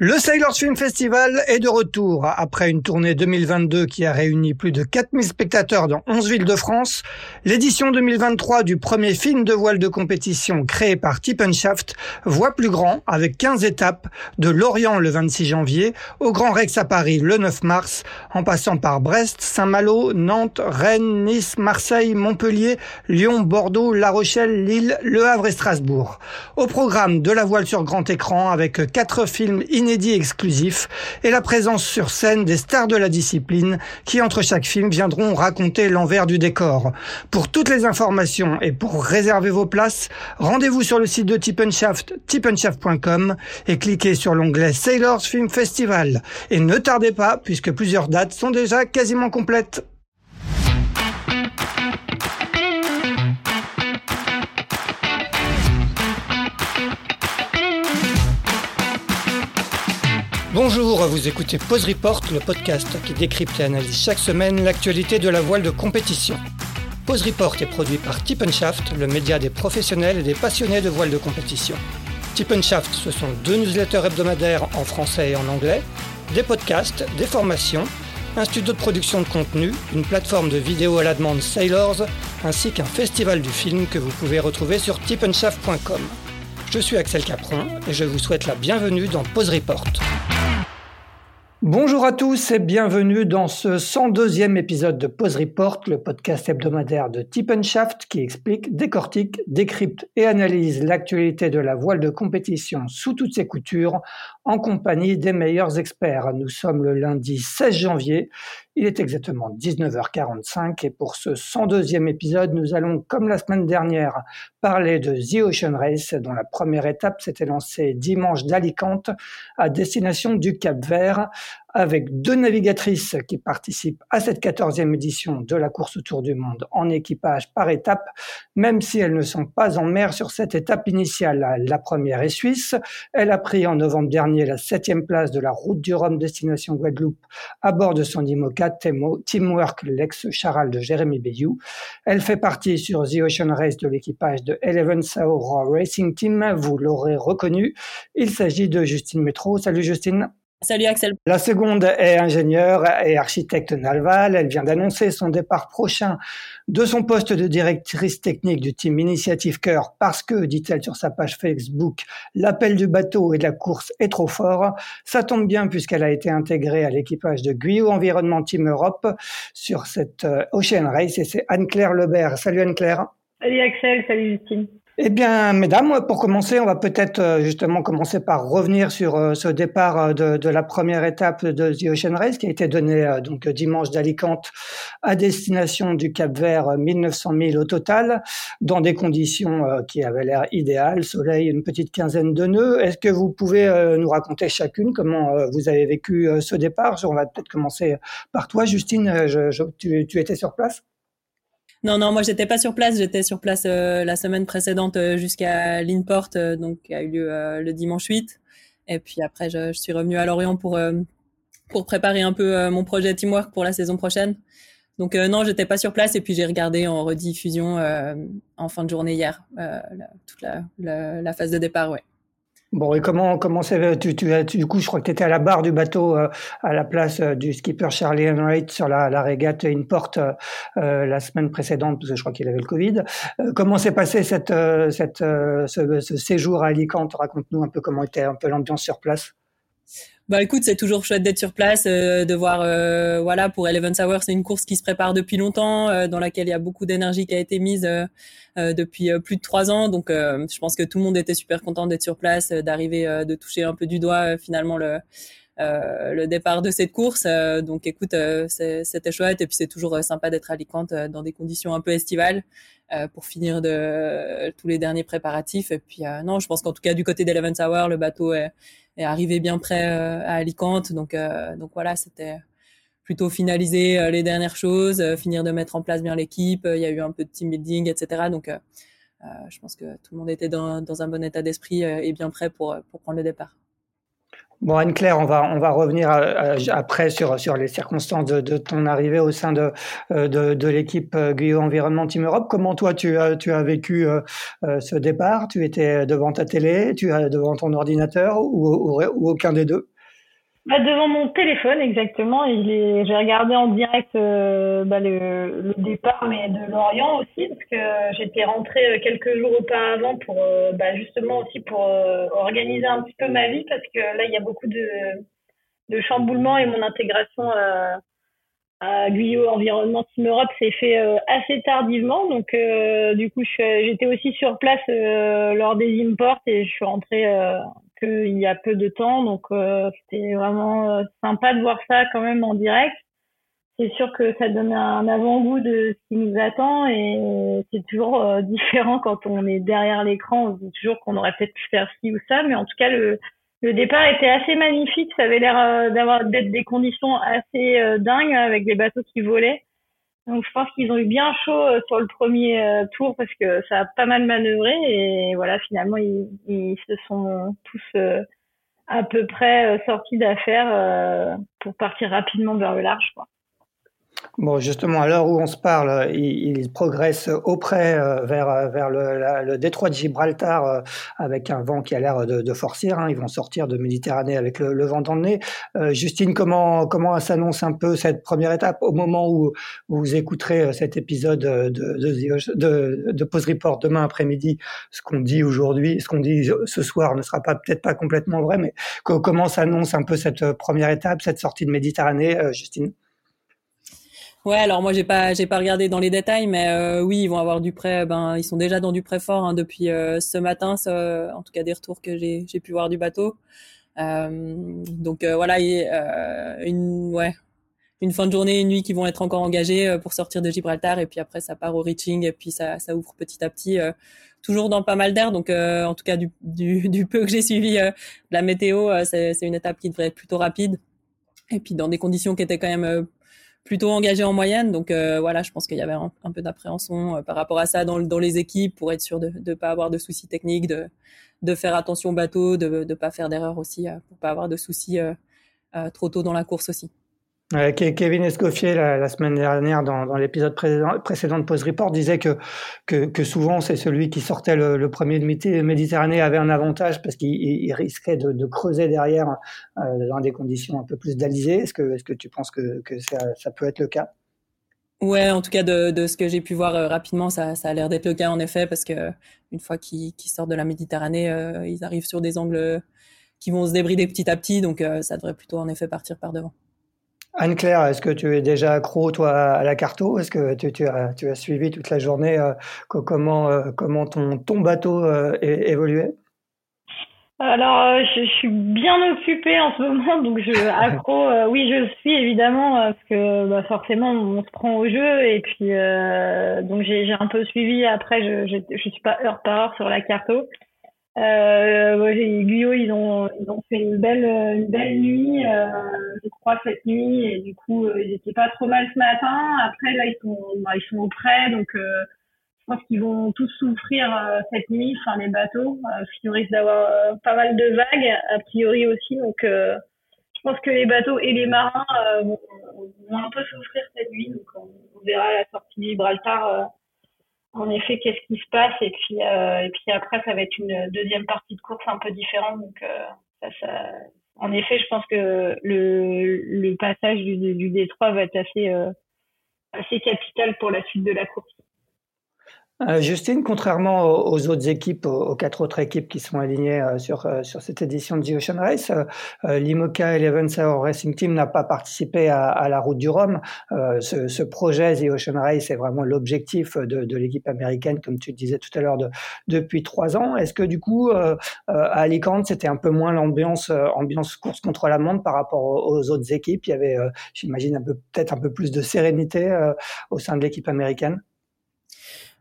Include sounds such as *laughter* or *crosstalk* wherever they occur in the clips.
Le Sailors Film Festival est de retour. Après une tournée 2022 qui a réuni plus de 4000 spectateurs dans 11 villes de France, l'édition 2023 du premier film de voile de compétition créé par Shaft voit plus grand avec 15 étapes de Lorient le 26 janvier au Grand Rex à Paris le 9 mars, en passant par Brest, Saint-Malo, Nantes, Rennes, Nice, Marseille, Montpellier, Lyon, Bordeaux, La Rochelle, Lille, Le Havre et Strasbourg. Au programme de la voile sur grand écran avec quatre films inédit exclusif et la présence sur scène des stars de la discipline qui, entre chaque film, viendront raconter l'envers du décor. Pour toutes les informations et pour réserver vos places, rendez-vous sur le site de Tippenshaft, tippenshaft.com et cliquez sur l'onglet Sailors Film Festival. Et ne tardez pas, puisque plusieurs dates sont déjà quasiment complètes. Bonjour, vous écoutez Pause Report, le podcast qui décrypte et analyse chaque semaine l'actualité de la voile de compétition. Pause Report est produit par Shaft, le média des professionnels et des passionnés de voile de compétition. Shaft, ce sont deux newsletters hebdomadaires en français et en anglais, des podcasts, des formations, un studio de production de contenu, une plateforme de vidéo à la demande Sailors, ainsi qu'un festival du film que vous pouvez retrouver sur tippenshaft.com. Je suis Axel Capron et je vous souhaite la bienvenue dans Pause Report. Bonjour à tous et bienvenue dans ce 102e épisode de Pause Report, le podcast hebdomadaire de Shaft qui explique, décortique, décrypte et analyse l'actualité de la voile de compétition sous toutes ses coutures en compagnie des meilleurs experts. Nous sommes le lundi 16 janvier il est exactement 19h45 et pour ce 102e épisode, nous allons, comme la semaine dernière, parler de The Ocean Race, dont la première étape s'était lancée dimanche d'Alicante à destination du Cap Vert, avec deux navigatrices qui participent à cette 14e édition de la course autour du monde en équipage par étape, même si elles ne sont pas en mer sur cette étape initiale. La première est suisse. Elle a pris en novembre dernier la septième place de la route du Rhum destination Guadeloupe à bord de son IMOCA Teamwork, l'ex-charal de Jérémy Bayou. Elle fait partie sur The Ocean Race de l'équipage de Eleven Saura Racing Team. Vous l'aurez reconnu. Il s'agit de Justine Métro. Salut Justine. Salut Axel. La seconde est ingénieure et architecte naval. Elle vient d'annoncer son départ prochain de son poste de directrice technique du team Initiative Cœur parce que, dit-elle sur sa page Facebook, l'appel du bateau et de la course est trop fort. Ça tombe bien puisqu'elle a été intégrée à l'équipage de Guyot Environnement Team Europe sur cette euh, Ocean Race et c'est Anne-Claire Lebert. Salut Anne-Claire. Salut Axel, salut Justine. Eh bien, mesdames, pour commencer, on va peut-être euh, justement commencer par revenir sur euh, ce départ euh, de, la première étape de The Ocean Race qui a été donné donc dimanche d'Alicante à destination du Cap Vert, 1900 000 au total, dans des conditions qui avaient l'air idéales, soleil, une petite quinzaine de nœuds. Est-ce que vous pouvez nous raconter chacune comment vous avez vécu ce départ? On va peut-être commencer par toi, Justine. Tu étais sur place? Non, non, moi j'étais pas sur place. J'étais sur place euh, la semaine précédente euh, jusqu'à l'Inport, euh, donc qui a eu lieu le dimanche 8. Et puis après, je, suis revenue à Lorient pour pour préparer un peu mon projet Teamwork pour la saison prochaine. Donc non, j'étais pas sur place et puis j'ai regardé en rediffusion en fin de journée hier toute la, la, la, phase de départ, ouais. Bon, et comment comment c'est tu, tu, du coup, je crois que tu étais à la barre du bateau euh, à la place euh, du skipper Charlie Enright sur la, la régate Inport euh, euh, la semaine précédente, parce que je crois qu'il avait le Covid. comment s'est passé cette, cette, ce, ce, séjour à Alicante? Raconte-nous un peu comment était un peu l'ambiance sur place. Bah écoute, c'est toujours chouette d'être sur place, euh, de voir, euh, voilà, pour Eleven Hour, c'est une course qui se prépare depuis longtemps, euh, dans laquelle il y a beaucoup d'énergie qui a été mise depuis plus de trois ans. Donc, je pense que tout le monde était super content d'être sur place, d'arriver, de toucher un peu du doigt finalement le le départ de cette course. donc, écoute, c'était chouette et puis c'est toujours sympa d'être à Alicante dans des conditions un peu estivales. pour finir de tous les derniers préparatifs. Et puis non, je pense qu'en tout cas du côté d'Eleven Hour, le bateau est, est arrivé bien près euh, à Alicante. Donc, euh, donc voilà, c'était plutôt finaliser euh, les dernières choses, finir de mettre en place bien l'équipe. Il y a eu un peu de team building, etc. Donc, je pense que tout le monde était dans, un bon état d'esprit et bien prêt pour prendre le départ. Bon, Anne-Claire, on va, on va revenir après sur, sur les circonstances de, ton arrivée au sein de, de, de l'équipe Guyot Environnement Team Europe. Comment toi, tu as, tu as vécu ce départ? Tu étais devant ta télé, tu es devant ton ordinateur ou, ou aucun des deux? Bah, devant mon téléphone, exactement. J'ai regardé en direct euh, bah, le, le, départ, mais de Lorient aussi, parce que j'étais rentrée euh, quelques jours auparavant pour euh, bah, justement aussi pour organiser un petit peu ma vie, parce que là, il y a beaucoup de, de chamboulements et mon intégration à, à Guyot Environnement Team Europe s'est fait assez tardivement. Donc, du coup, j'étais aussi sur place lors des imports et je suis rentrée qu'il y a peu de temps. Donc, euh, c'était vraiment euh, sympa de voir ça quand même en direct. C'est sûr que ça donne un avant-goût de ce qui nous attend et c'est toujours euh, *laughs* différent quand on est derrière l'écran. On se dit toujours qu'on aurait peut-être pu faire ci ou ça, mais en tout cas, le, le départ était assez magnifique. Ça avait l'air d'avoir d'être des conditions assez dingues avec des bateaux qui volaient. Donc je pense qu'ils ont eu bien chaud euh, sur le premier euh, tour parce que ça a pas mal manœuvré et voilà finalement ils, se sont tous euh, à peu près sortis d'affaire pour partir rapidement vers le large quoi. Bon, justement, à l'heure où on se parle, il, progresse auprès euh, vers, euh, vers le, le, détroit de Gibraltar euh, avec un vent qui a l'air de, de forcir. Hein. Ils vont sortir de Méditerranée avec le, vent dans le nez. Justine, comment, comment s'annonce un peu cette première étape au moment où, vous écouterez cet épisode de, de, de, de Pause Report demain après-midi? Ce qu'on dit aujourd'hui, ce qu'on dit ce soir ne sera pas peut-être pas complètement vrai, mais comment s'annonce un peu cette première étape, cette sortie de Méditerranée, Justine? Ouais, alors moi j'ai pas j'ai pas regardé dans les détails, mais euh, oui, ils vont avoir du prêt. Ben ils sont déjà dans du prêt fort hein, depuis euh, ce matin, en tout cas des retours que j'ai j'ai pu voir du bateau. Euh, donc voilà, une ouais une fin de journée, une nuit qui vont être encore engagés pour sortir de Gibraltar et puis après ça part au reaching et puis ça ça ouvre petit à petit. toujours dans pas mal d'air, donc en tout cas du, du *laughs* peu que j'ai suivi de la météo, c'est une étape qui devrait être plutôt rapide. Et puis dans des conditions qui étaient quand même plutôt engagé en moyenne. Donc euh, voilà, je pense qu'il y avait un, peu d'appréhension euh, par rapport à ça dans, dans, les équipes pour être sûr de ne pas avoir de soucis techniques, de, de faire attention au bateau, de ne pas faire d'erreurs aussi, euh, pour pas avoir de soucis trop tôt dans la course aussi. Kevin Escoffier, la, semaine dernière, dans, l'épisode précédent, de Pause Report, disait que, souvent c'est celui qui sortait le, le, premier de Méditerranée avait un avantage parce qu'il risquait de, creuser derrière euh, dans des conditions un peu plus d'alisées. Est-ce que, tu penses que, ça, peut être le cas? Ouais, en tout cas de, ce que j'ai pu voir euh, rapidement, ça, a l'air d'être le cas en effet, parce que une fois qu'ils sortent de la Méditerranée, euh, ils arrivent sur des angles qui vont se débrider petit à petit, donc ça devrait plutôt en effet partir par devant. Anne-Claire, est-ce que tu es déjà accro, toi, à la carto? Est-ce que tu, as, tu, as, suivi toute la journée euh, comment, euh, comment ton, ton bateau euh, évoluait? Alors, je, suis bien occupée en ce moment, *laughs* donc je accro. oui, je suis évidemment parce que bah, forcément on se prend au jeu et puis donc j'ai un peu suivi. Après, je, je, je suis pas heure par heure sur la carto, euh, ouais, Guyot, ils ont, ils ont fait une belle, une belle nuit, euh, je crois, cette nuit, et du coup, euh, ils étaient pas trop mal ce matin. Après, là, ils sont, bah, ils sont au près, donc euh, je pense qu'ils vont tous souffrir euh, cette nuit, enfin les bateaux, euh, ils risquent d'avoir pas mal de vagues, a priori aussi, donc je pense que les bateaux et les marins vont, vont, un peu souffrir cette nuit, donc on, on verra la sortie de Gibraltar en effet qu'est-ce qui se passe et puis euh, et puis après ça va être une deuxième partie de course un peu différente donc euh, ça, ça, en effet je pense que le, le passage du, du détroit va être assez euh, assez capital pour la suite de la course. Euh, Justine, contrairement aux, autres équipes, aux, quatre autres équipes qui sont alignées euh, sur, euh, sur cette édition de The Ocean Race, l'IMOCA Eleven Hour Racing Team n'a pas participé à, à, la route du Rhum. Ce, ce, projet The Ocean Race est vraiment l'objectif de, de l'équipe américaine, comme tu disais tout à l'heure, de, depuis trois ans. Est-ce que du coup, à Alicante, c'était un peu moins l'ambiance ambiance course contre la montre par rapport aux, autres équipes? Il y avait, j'imagine, peu peut-être un peu plus de sérénité au sein de l'équipe américaine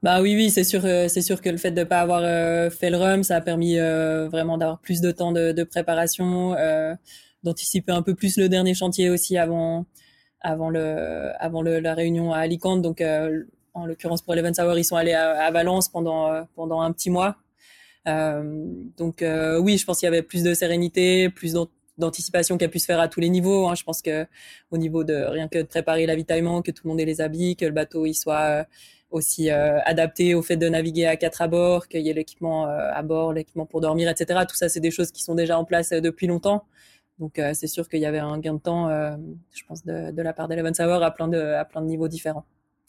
bah oui, oui, c'est sûr, euh, c'est sûr que le fait de ne pas avoir euh, fait le rhum, ça a permis euh, vraiment d'avoir plus de temps de, préparation, d'anticiper un peu plus le dernier chantier aussi avant, avant le, avant la réunion à Alicante. Donc, en l'occurrence pour Eleven Hour, ils sont allés à, à Valence pendant pendant un petit mois. donc oui, je pense qu'il y avait plus de sérénité, plus d'anticipation qui a pu se faire à tous les niveaux. Hein. Je pense que au niveau de rien que de préparer l'avitaillement, que tout le monde ait les habits, que le bateau il soit aussi adapté au fait de naviguer à quatre à bord, qu'il y ait l'équipement à bord, l'équipement pour dormir, etc. Tout ça, c'est des choses qui sont déjà en place depuis longtemps. Donc c'est sûr qu'il y avait un gain de temps, je pense, de, la part d'Eleven Sauer à plein de à plein de niveaux différents.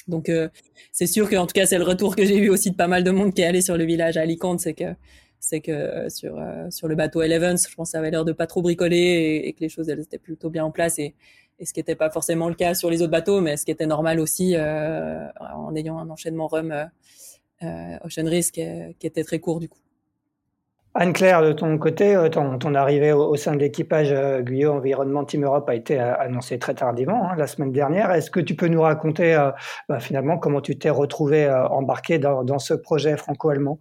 Donc euh, c'est sûr qu'en tout cas c'est le retour que j'ai eu aussi de pas mal de monde qui est allé sur le village à Alicante, c'est que c'est que euh, sur euh, sur le bateau Elevens, je pense que ça avait l'air de pas trop bricoler et, que les choses étaient plutôt bien en place et ce qui n'était pas forcément le cas sur les autres bateaux, mais ce qui était normal aussi en ayant un enchaînement rum Ocean Risk qui était très court du coup. Anne-Claire, de ton côté, euh, ton, arrivée au, sein de l'équipage euh, Guyot Environnement Team Europe a été euh, annoncée très tardivement, hein, la semaine dernière. Est-ce que tu peux nous raconter bah, finalement comment tu t'es retrouvé embarqué dans, ce projet franco-allemand?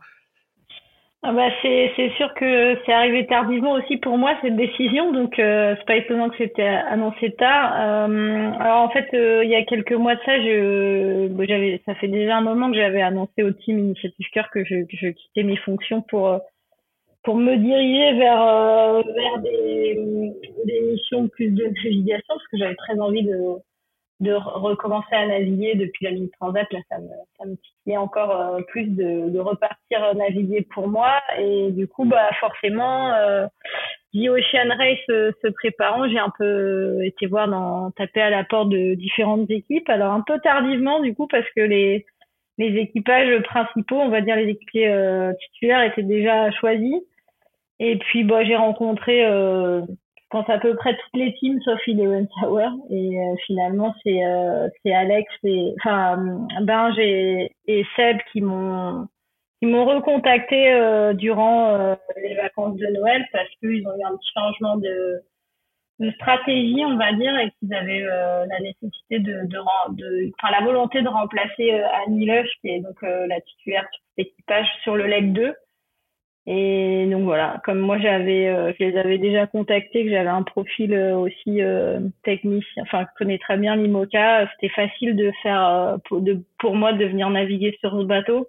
Ah bah c'est sûr que c'est arrivé tardivement aussi pour moi cette décision, donc c'est pas étonnant que c'était annoncé tard. alors en fait, il y a quelques mois de ça, j'avais, ça fait déjà un moment que j'avais annoncé au team Initiative Cœur que je, quittais mes fonctions pour pour me diriger vers euh, vers des, des missions plus de navigation parce que j'avais très envie de de recommencer à naviguer depuis la ligne transat là ça me ça me titillait encore euh, plus de, de repartir naviguer pour moi et du coup bah forcément euh, Ocean Race se, se préparant j'ai un peu été voir dans taper à la porte de différentes équipes alors un peu tardivement du coup parce que les les équipages principaux, on va dire les équipiers euh, titulaires, étaient déjà choisis. Et puis, bah, j'ai rencontré, euh, pense à peu près toutes les teams sauf Eleven Tower. Et euh, finalement, c'est euh, c'est Alex et enfin Binge et, et Seb qui m'ont qui m'ont recontacté euh, durant euh, les vacances de Noël parce qu'ils ont eu un petit changement de, de stratégie, on va dire, et qu'ils avaient la nécessité de, de, de, enfin la volonté de remplacer Annie Lush, qui est donc la titulaire sur cet équipage sur le leg 2. Et donc voilà, comme moi j'avais, euh, je les avais déjà contactés, que j'avais un profil euh, aussi euh, technique, enfin je connais très bien l'IMOCA, c'était facile de faire, pour, de, pour moi de venir naviguer sur ce bateau,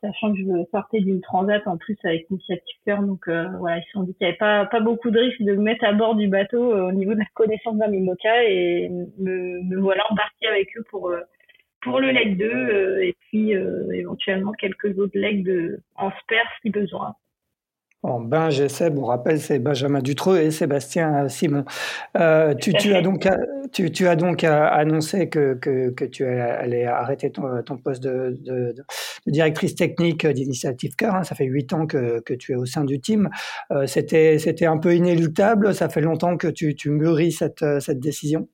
sachant que je sortais d'une transat en plus avec Initiative Cœur, donc voilà, ils se sont dit qu'il n'y avait pas, pas beaucoup de risques de me mettre à bord du bateau au niveau de la connaissance d'un IMOCA et me, me voilà embarqué avec eux pour pour le leg 2 euh, et puis euh, éventuellement quelques autres legs de, en spare si besoin. Bon, ben, j'essaie, on rappelle, c'est Benjamin Dutreux et Sébastien Simon. Euh, tu, tu, as donc, tu, tu, as donc annoncé que, que, que, tu allais arrêter ton, ton poste de, de, de, directrice technique d'Initiative Cœur. Hein. Ça fait huit ans que, que, tu es au sein du team. Euh, C'était un peu inéluctable. Ça fait longtemps que tu, tu mûris cette, cette décision?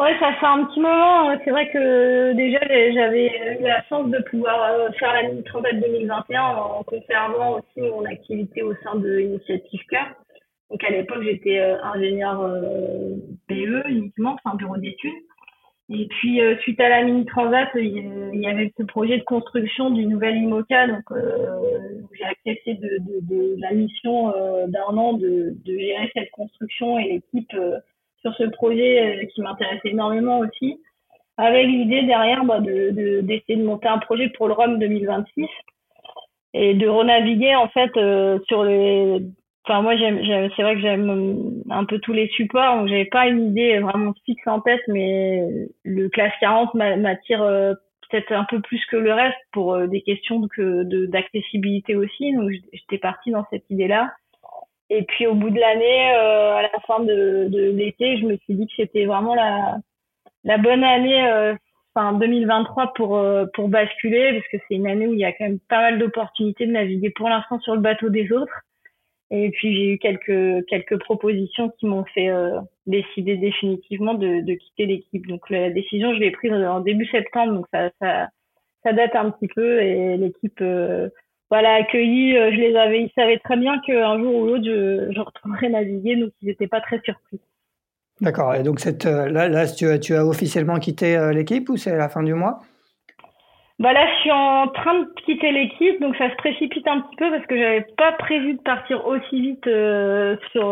Ouais, ça fait un petit moment. C'est vrai que déjà, j'avais eu la chance de pouvoir euh, faire la mini transat 2021 en conservant aussi mon activité au sein de Initiative Cœur. Donc à l'époque, j'étais euh, ingénieur euh, BE uniquement, enfin bureau d'études. Et puis suite à la mini transat, il y avait ce projet de construction du nouvel IMOCA. Donc j'ai accepté de, de, de, la mission d'un an de, de gérer cette construction et l'équipe sur ce projet euh, qui m'intéresse énormément aussi, avec l'idée derrière bah, de d'essayer de, monter un projet pour le ROM 2026 et de renaviguer en fait euh, sur les enfin moi c'est vrai que j'aime un peu tous les supports donc j'avais pas une idée vraiment fixe en tête mais le classe 40 m'attire euh, peut-être un peu plus que le reste pour des questions que d'accessibilité aussi donc j'étais partie dans cette idée là et puis au bout de l'année, euh, à la fin de, de l'été, je me suis dit que c'était vraiment la, la bonne année, euh, enfin 2023 pour euh, pour basculer, parce que c'est une année où il y a quand même pas mal d'opportunités de naviguer pour l'instant sur le bateau des autres. Et puis j'ai eu quelques quelques propositions qui m'ont fait euh, décider définitivement de, de quitter l'équipe. Donc la décision, je l'ai prise en début septembre, donc ça ça ça date un petit peu et l'équipe voilà, accueilli. Euh, je les avais, ils savaient très bien qu'un jour ou l'autre, je, je retournerais naviguer, donc ils n'étaient pas très surpris. D'accord. Et donc cette, euh, là, là tu, as, tu as officiellement quitté euh, l'équipe ou c'est à la fin du mois? Bah là, je suis en train de quitter l'équipe, donc ça se précipite un petit peu parce que j'avais pas prévu de partir aussi vite sur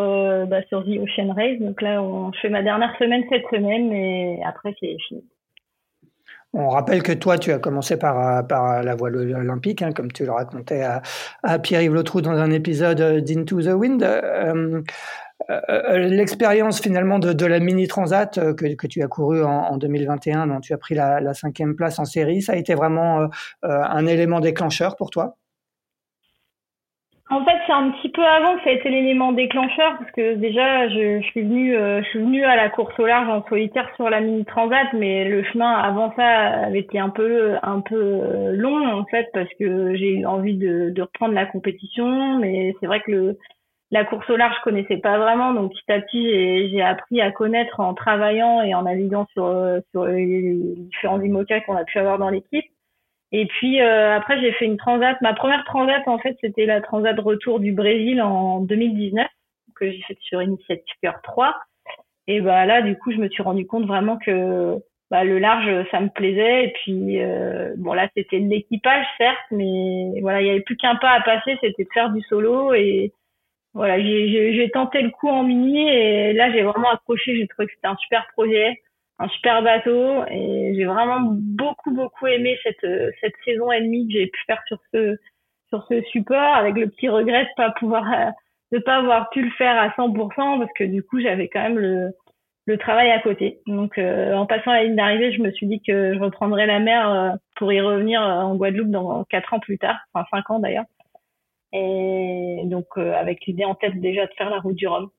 bah, sur The Ocean Race. Donc là, on, je fais ma dernière semaine cette semaine, et après c'est fini. On rappelle que toi, tu as commencé par, par la voile olympique, hein, comme tu le racontais à, à Pierre-Yves Lotrou dans un épisode d'Into the Wind. Euh, l'expérience finalement de, la mini transat que, tu as couru en, 2021, dont tu as pris la, cinquième place en série, ça a été vraiment un élément déclencheur pour toi? En fait, c'est un petit peu avant que ça a été l'élément déclencheur parce que déjà, je, suis venue, euh, je suis venue à la course au large en solitaire sur la mini transat, mais le chemin avant ça avait été un peu, un peu euh, long en fait parce que j'ai eu envie de, reprendre la compétition, mais c'est vrai que le, la course au large, je connaissais pas vraiment, donc petit à petit, j'ai appris à connaître en travaillant et en naviguant sur, euh, sur les différents IMOCA qu'on a pu avoir dans l'équipe. Et puis euh, après, j'ai fait une transat. Ma première transat, en fait, c'était la transat retour du Brésil en 2019 que j'ai faite sur Initiative 3. Et bah là, du coup, je me suis rendu compte vraiment que bah, le large, ça me plaisait. Et puis euh, bon, là, c'était l'équipage, certes, mais voilà, il y avait plus qu'un pas à passer, c'était de faire du solo. Et voilà, j'ai tenté le coup en mini et là, j'ai vraiment accroché. J'ai trouvé que c'était un super projet un super bateau et j'ai vraiment beaucoup beaucoup aimé cette cette saison et demie que j'ai pu faire sur ce sur ce support avec le petit regret de pas pouvoir de pas avoir pu le faire à 100% parce que du coup j'avais quand même le le travail à côté. Donc euh, en passant la ligne d'arrivée, je me suis dit que je reprendrais la mer euh, pour y revenir euh, en Guadeloupe dans quatre ans plus tard, enfin cinq ans d'ailleurs. Et donc avec l'idée en tête déjà de faire la route du Rhum.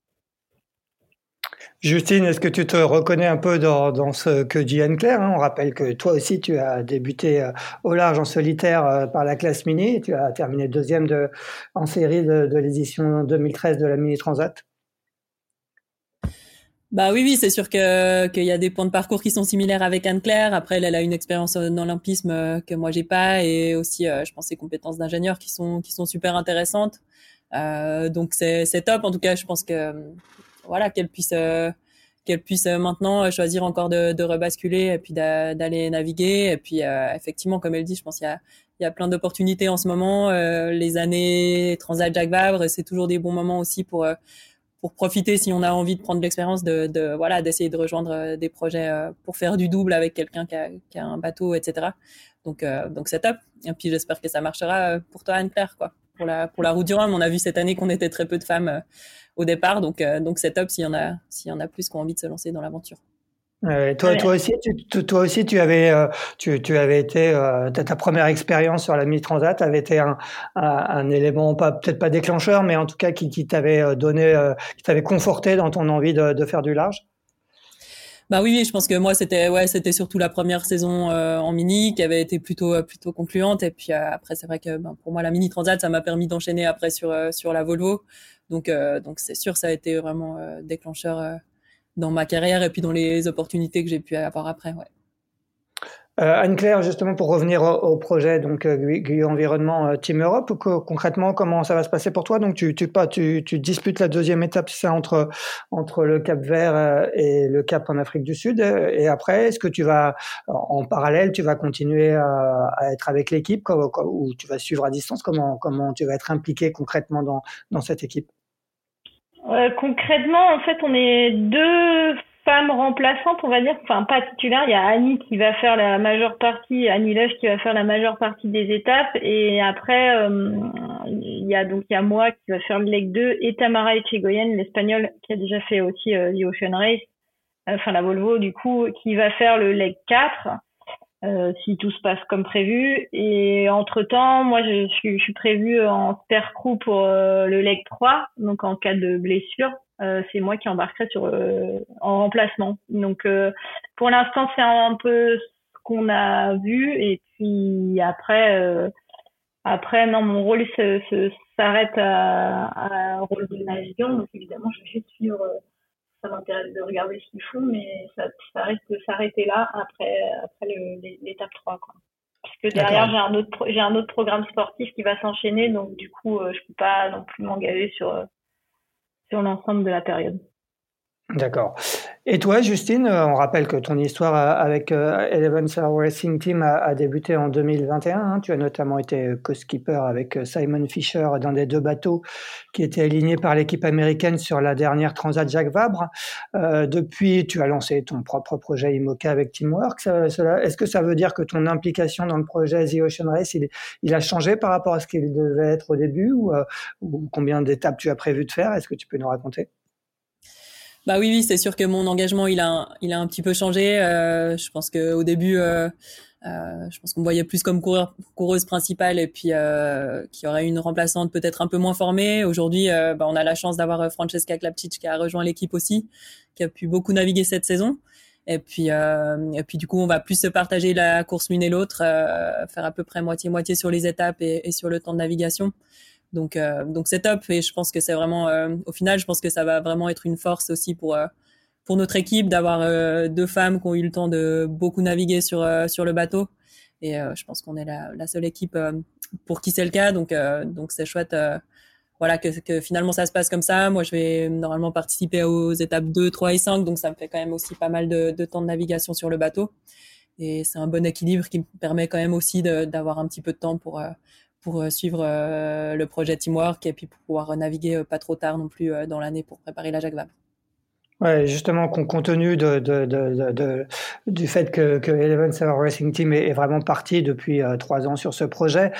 Justine, est-ce que tu te reconnais un peu dans, ce que dit Anne-Claire hein? On rappelle que toi aussi, tu as débuté euh, au large en solitaire euh, par la classe mini. Tu as terminé deuxième de, en série de, l'édition 2013 de la Mini Transat. Bah oui, oui, c'est sûr qu'il y a des points de parcours qui sont similaires avec Anne-Claire. Après, elle, a une expérience l'olympisme euh, que moi j'ai pas, et aussi, je pense, ses compétences d'ingénieur qui sont qui sont super intéressantes. donc c'est top. En tout cas, je pense que voilà, qu'elle puisse euh, qu'elle puisse euh, maintenant euh, choisir encore de, rebasculer et puis d'aller naviguer. Et puis effectivement, comme elle dit, je pense qu'il y a, y a plein d'opportunités en ce moment. les années Transat Jacques Vabre, c'est toujours des bons moments aussi pour pour profiter si on a envie de prendre l'expérience de, voilà d'essayer de rejoindre des projets pour faire du double avec quelqu'un qui a, un bateau, etc. Donc donc c'est top. Et puis j'espère que ça marchera pour toi Anne Claire quoi. Pour la pour la route du Rhum, on a vu cette année qu'on était très peu de femmes au départ. Donc, euh, donc c'est top s'il y en a, s'il y en a plus qui ont envie de se lancer dans l'aventure. toi, toi aussi, tu, toi aussi, tu avais, euh, tu, tu, avais été, euh, ta première expérience sur la Mi Transat avait été un, un, élément, pas peut-être pas déclencheur, mais en tout cas qui, qui t'avait donné, qui t'avait conforté dans ton envie de, de faire du large? Bah oui, je pense que moi c'était ouais, c'était surtout la première saison en mini qui avait été plutôt plutôt concluante et puis après c'est vrai que ben, pour moi la mini transat ça m'a permis d'enchaîner après sur sur la Volvo donc, euh, donc c'est sûr, ça a été vraiment euh, déclencheur euh, dans ma carrière et puis dans les opportunités que j'ai pu avoir après. Ouais. Anne-Claire, justement pour revenir au, projet donc Environnement Team Europe, concrètement comment ça va se passer pour toi? Donc tu tu pas tu, tu disputes la deuxième étape, c'est entre entre le Cap Vert et le Cap en Afrique du Sud. Et après, est-ce que tu vas en parallèle, tu vas continuer à, à être avec l'équipe? Ou tu vas suivre à distance? Comment comment tu vas être impliqué concrètement dans dans cette équipe? Euh, concrètement, en fait, on est deux femmes remplaçantes, on va dire, enfin pas titulaires. Il y a Annie qui va faire la majeure partie, Annie Lèche qui va faire la majeure partie des étapes, et après euh, il y a donc il y a moi qui va faire le leg 2 et Tamara Echegoyen, l'espagnol qui a déjà fait aussi euh, The Ocean Race, enfin la Volvo du coup, qui va faire le leg 4. Euh, si tout se passe comme prévu. Et entre-temps, moi, je suis, je suis prévue en spare crew pour euh, le leg 3, donc en cas de blessure. Euh, c'est moi qui embarquerai sur en remplacement. Donc pour l'instant, c'est un, peu ce qu'on a vu. Et puis après, après, non, mon rôle s'arrête à, à rôle de navigant. Donc évidemment, je vais juste suivre ça m'intéresse de regarder ce qu'ils font, mais ça, ça risque de s'arrêter là après, après l'étape 3. Quoi. Parce que derrière, j'ai un, autre, j'ai un autre programme sportif qui va s'enchaîner, donc du coup, euh, je peux pas non plus m'engager sur, euh, sur l'ensemble de la période. D'accord. Et toi, Justine, euh, on rappelle que ton histoire euh, avec euh, Eleven Star Racing Team a, débuté en 2021. Hein. Tu as notamment été co-skipper avec Simon Fisher dans des deux bateaux qui étaient alignés par l'équipe américaine sur la dernière Transat Jacques Vabre. depuis, tu as lancé ton propre projet IMOCA avec Teamwork. Est-ce que ça veut dire que ton implication dans le projet The Ocean Race, il, a changé par rapport à ce qu'il devait être au début ou, ou combien d'étapes tu as prévu de faire? Est-ce que tu peux nous raconter? Bah oui, c'est sûr que mon engagement, il a, il a un petit peu changé. Euh, je pense qu'au début, euh, euh, je pense qu'on me voyait plus comme coureur, coureuse principale et puis euh, qui aurait une remplaçante peut-être un peu moins formée. Aujourd'hui, bah, on a la chance d'avoir Francesca Klapcic qui a rejoint l'équipe aussi, qui a pu beaucoup naviguer cette saison. Et puis, puis du coup, on va plus se partager la course l'une et l'autre, faire à peu près moitié-moitié sur les étapes et, sur le temps de navigation. Donc, euh, donc c'est top et je pense que c'est vraiment, euh, au final, je pense que ça va vraiment être une force aussi pour euh, pour notre équipe d'avoir deux femmes qui ont eu le temps de beaucoup naviguer sur sur le bateau. Et je pense qu'on est la, seule équipe pour qui c'est le cas. Donc donc c'est chouette. voilà que, que finalement ça se passe comme ça. Moi, je vais normalement participer aux étapes 2, 3 et 5, donc ça me fait quand même aussi pas mal de, de temps de navigation sur le bateau. Et c'est un bon équilibre qui me permet quand même aussi d'avoir un petit peu de temps pour pour euh, suivre euh, le projet Teamwork et puis pour pouvoir naviguer euh, pas trop tard non plus dans l'année pour préparer la Jacques Vabre. Ouais, justement, compte tenu du fait que, que Eleven Racing Team est, vraiment parti depuis trois ans sur ce projet,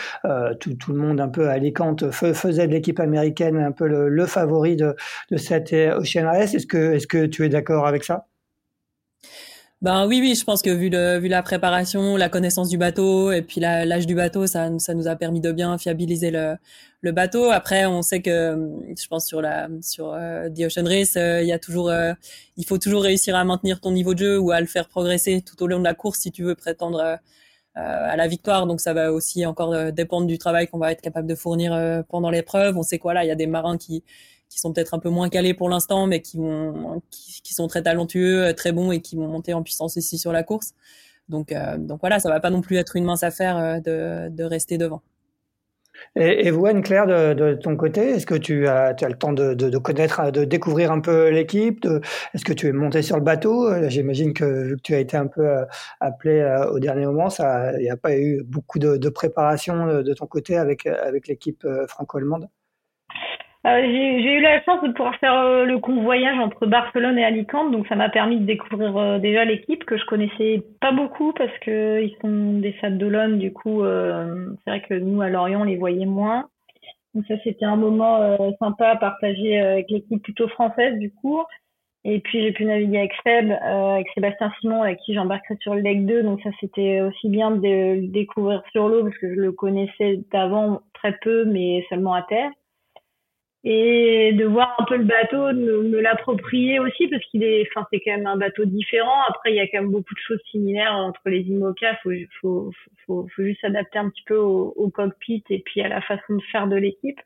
tout, le monde un peu à Alicante faisait de l'équipe américaine un peu le, favori de, cette Ocean Race. Est-ce que tu es d'accord avec ça? Ben oui, oui, je pense que vu, le, vu la préparation, la connaissance du bateau et puis l'âge du bateau, ça, ça nous a permis de bien fiabiliser le, le bateau. Après, on sait que, je pense sur la sur euh, The Ocean Race, euh, il y a toujours, euh, il faut toujours réussir à maintenir ton niveau de jeu ou à le faire progresser tout au long de la course si tu veux prétendre euh, à la victoire. Donc ça va aussi encore dépendre du travail qu'on va être capable de fournir pendant l'épreuve. On sait quoi là, il y a des marins qui qui sont peut-être un peu moins calés pour l'instant, mais qui vont, qui, sont très talentueux, euh, très bons et qui vont monter en puissance ici sur la course. Donc, euh, donc voilà, ça va pas non plus être une mince affaire euh, de, de rester devant. Et, et vous, Anne-Claire, de, ton côté, est-ce que tu as, tu as le temps de, de, connaître, de découvrir un peu l'équipe Est-ce que tu es monté sur le bateau? J'imagine que vu que tu as été un peu appelé au dernier moment, il n'y a pas eu beaucoup de, préparation de ton côté avec, avec l'équipe franco-allemande euh, j'ai eu la chance de pouvoir faire euh, le convoyage entre Barcelone et Alicante, donc ça m'a permis de découvrir euh, déjà l'équipe que je connaissais pas beaucoup parce que ils sont des Sables d'Olonne, du coup c'est vrai que nous à Lorient on les voyait moins. Donc ça c'était un moment sympa à partager avec l'équipe plutôt française du coup. Et puis j'ai pu naviguer avec Seb, avec Sébastien Simon avec qui j'embarquerai sur le Lake 2, donc ça c'était aussi bien de le découvrir sur l'eau parce que je le connaissais d'avant très peu mais seulement à terre et de voir un peu le bateau, de me, l'approprier aussi parce qu'il est, enfin c'est quand même un bateau différent. Après il y a quand même beaucoup de choses similaires entre les IMOCA. Faut, faut, faut, faut juste s'adapter un petit peu au, au, cockpit et puis à la façon de faire de l'équipe.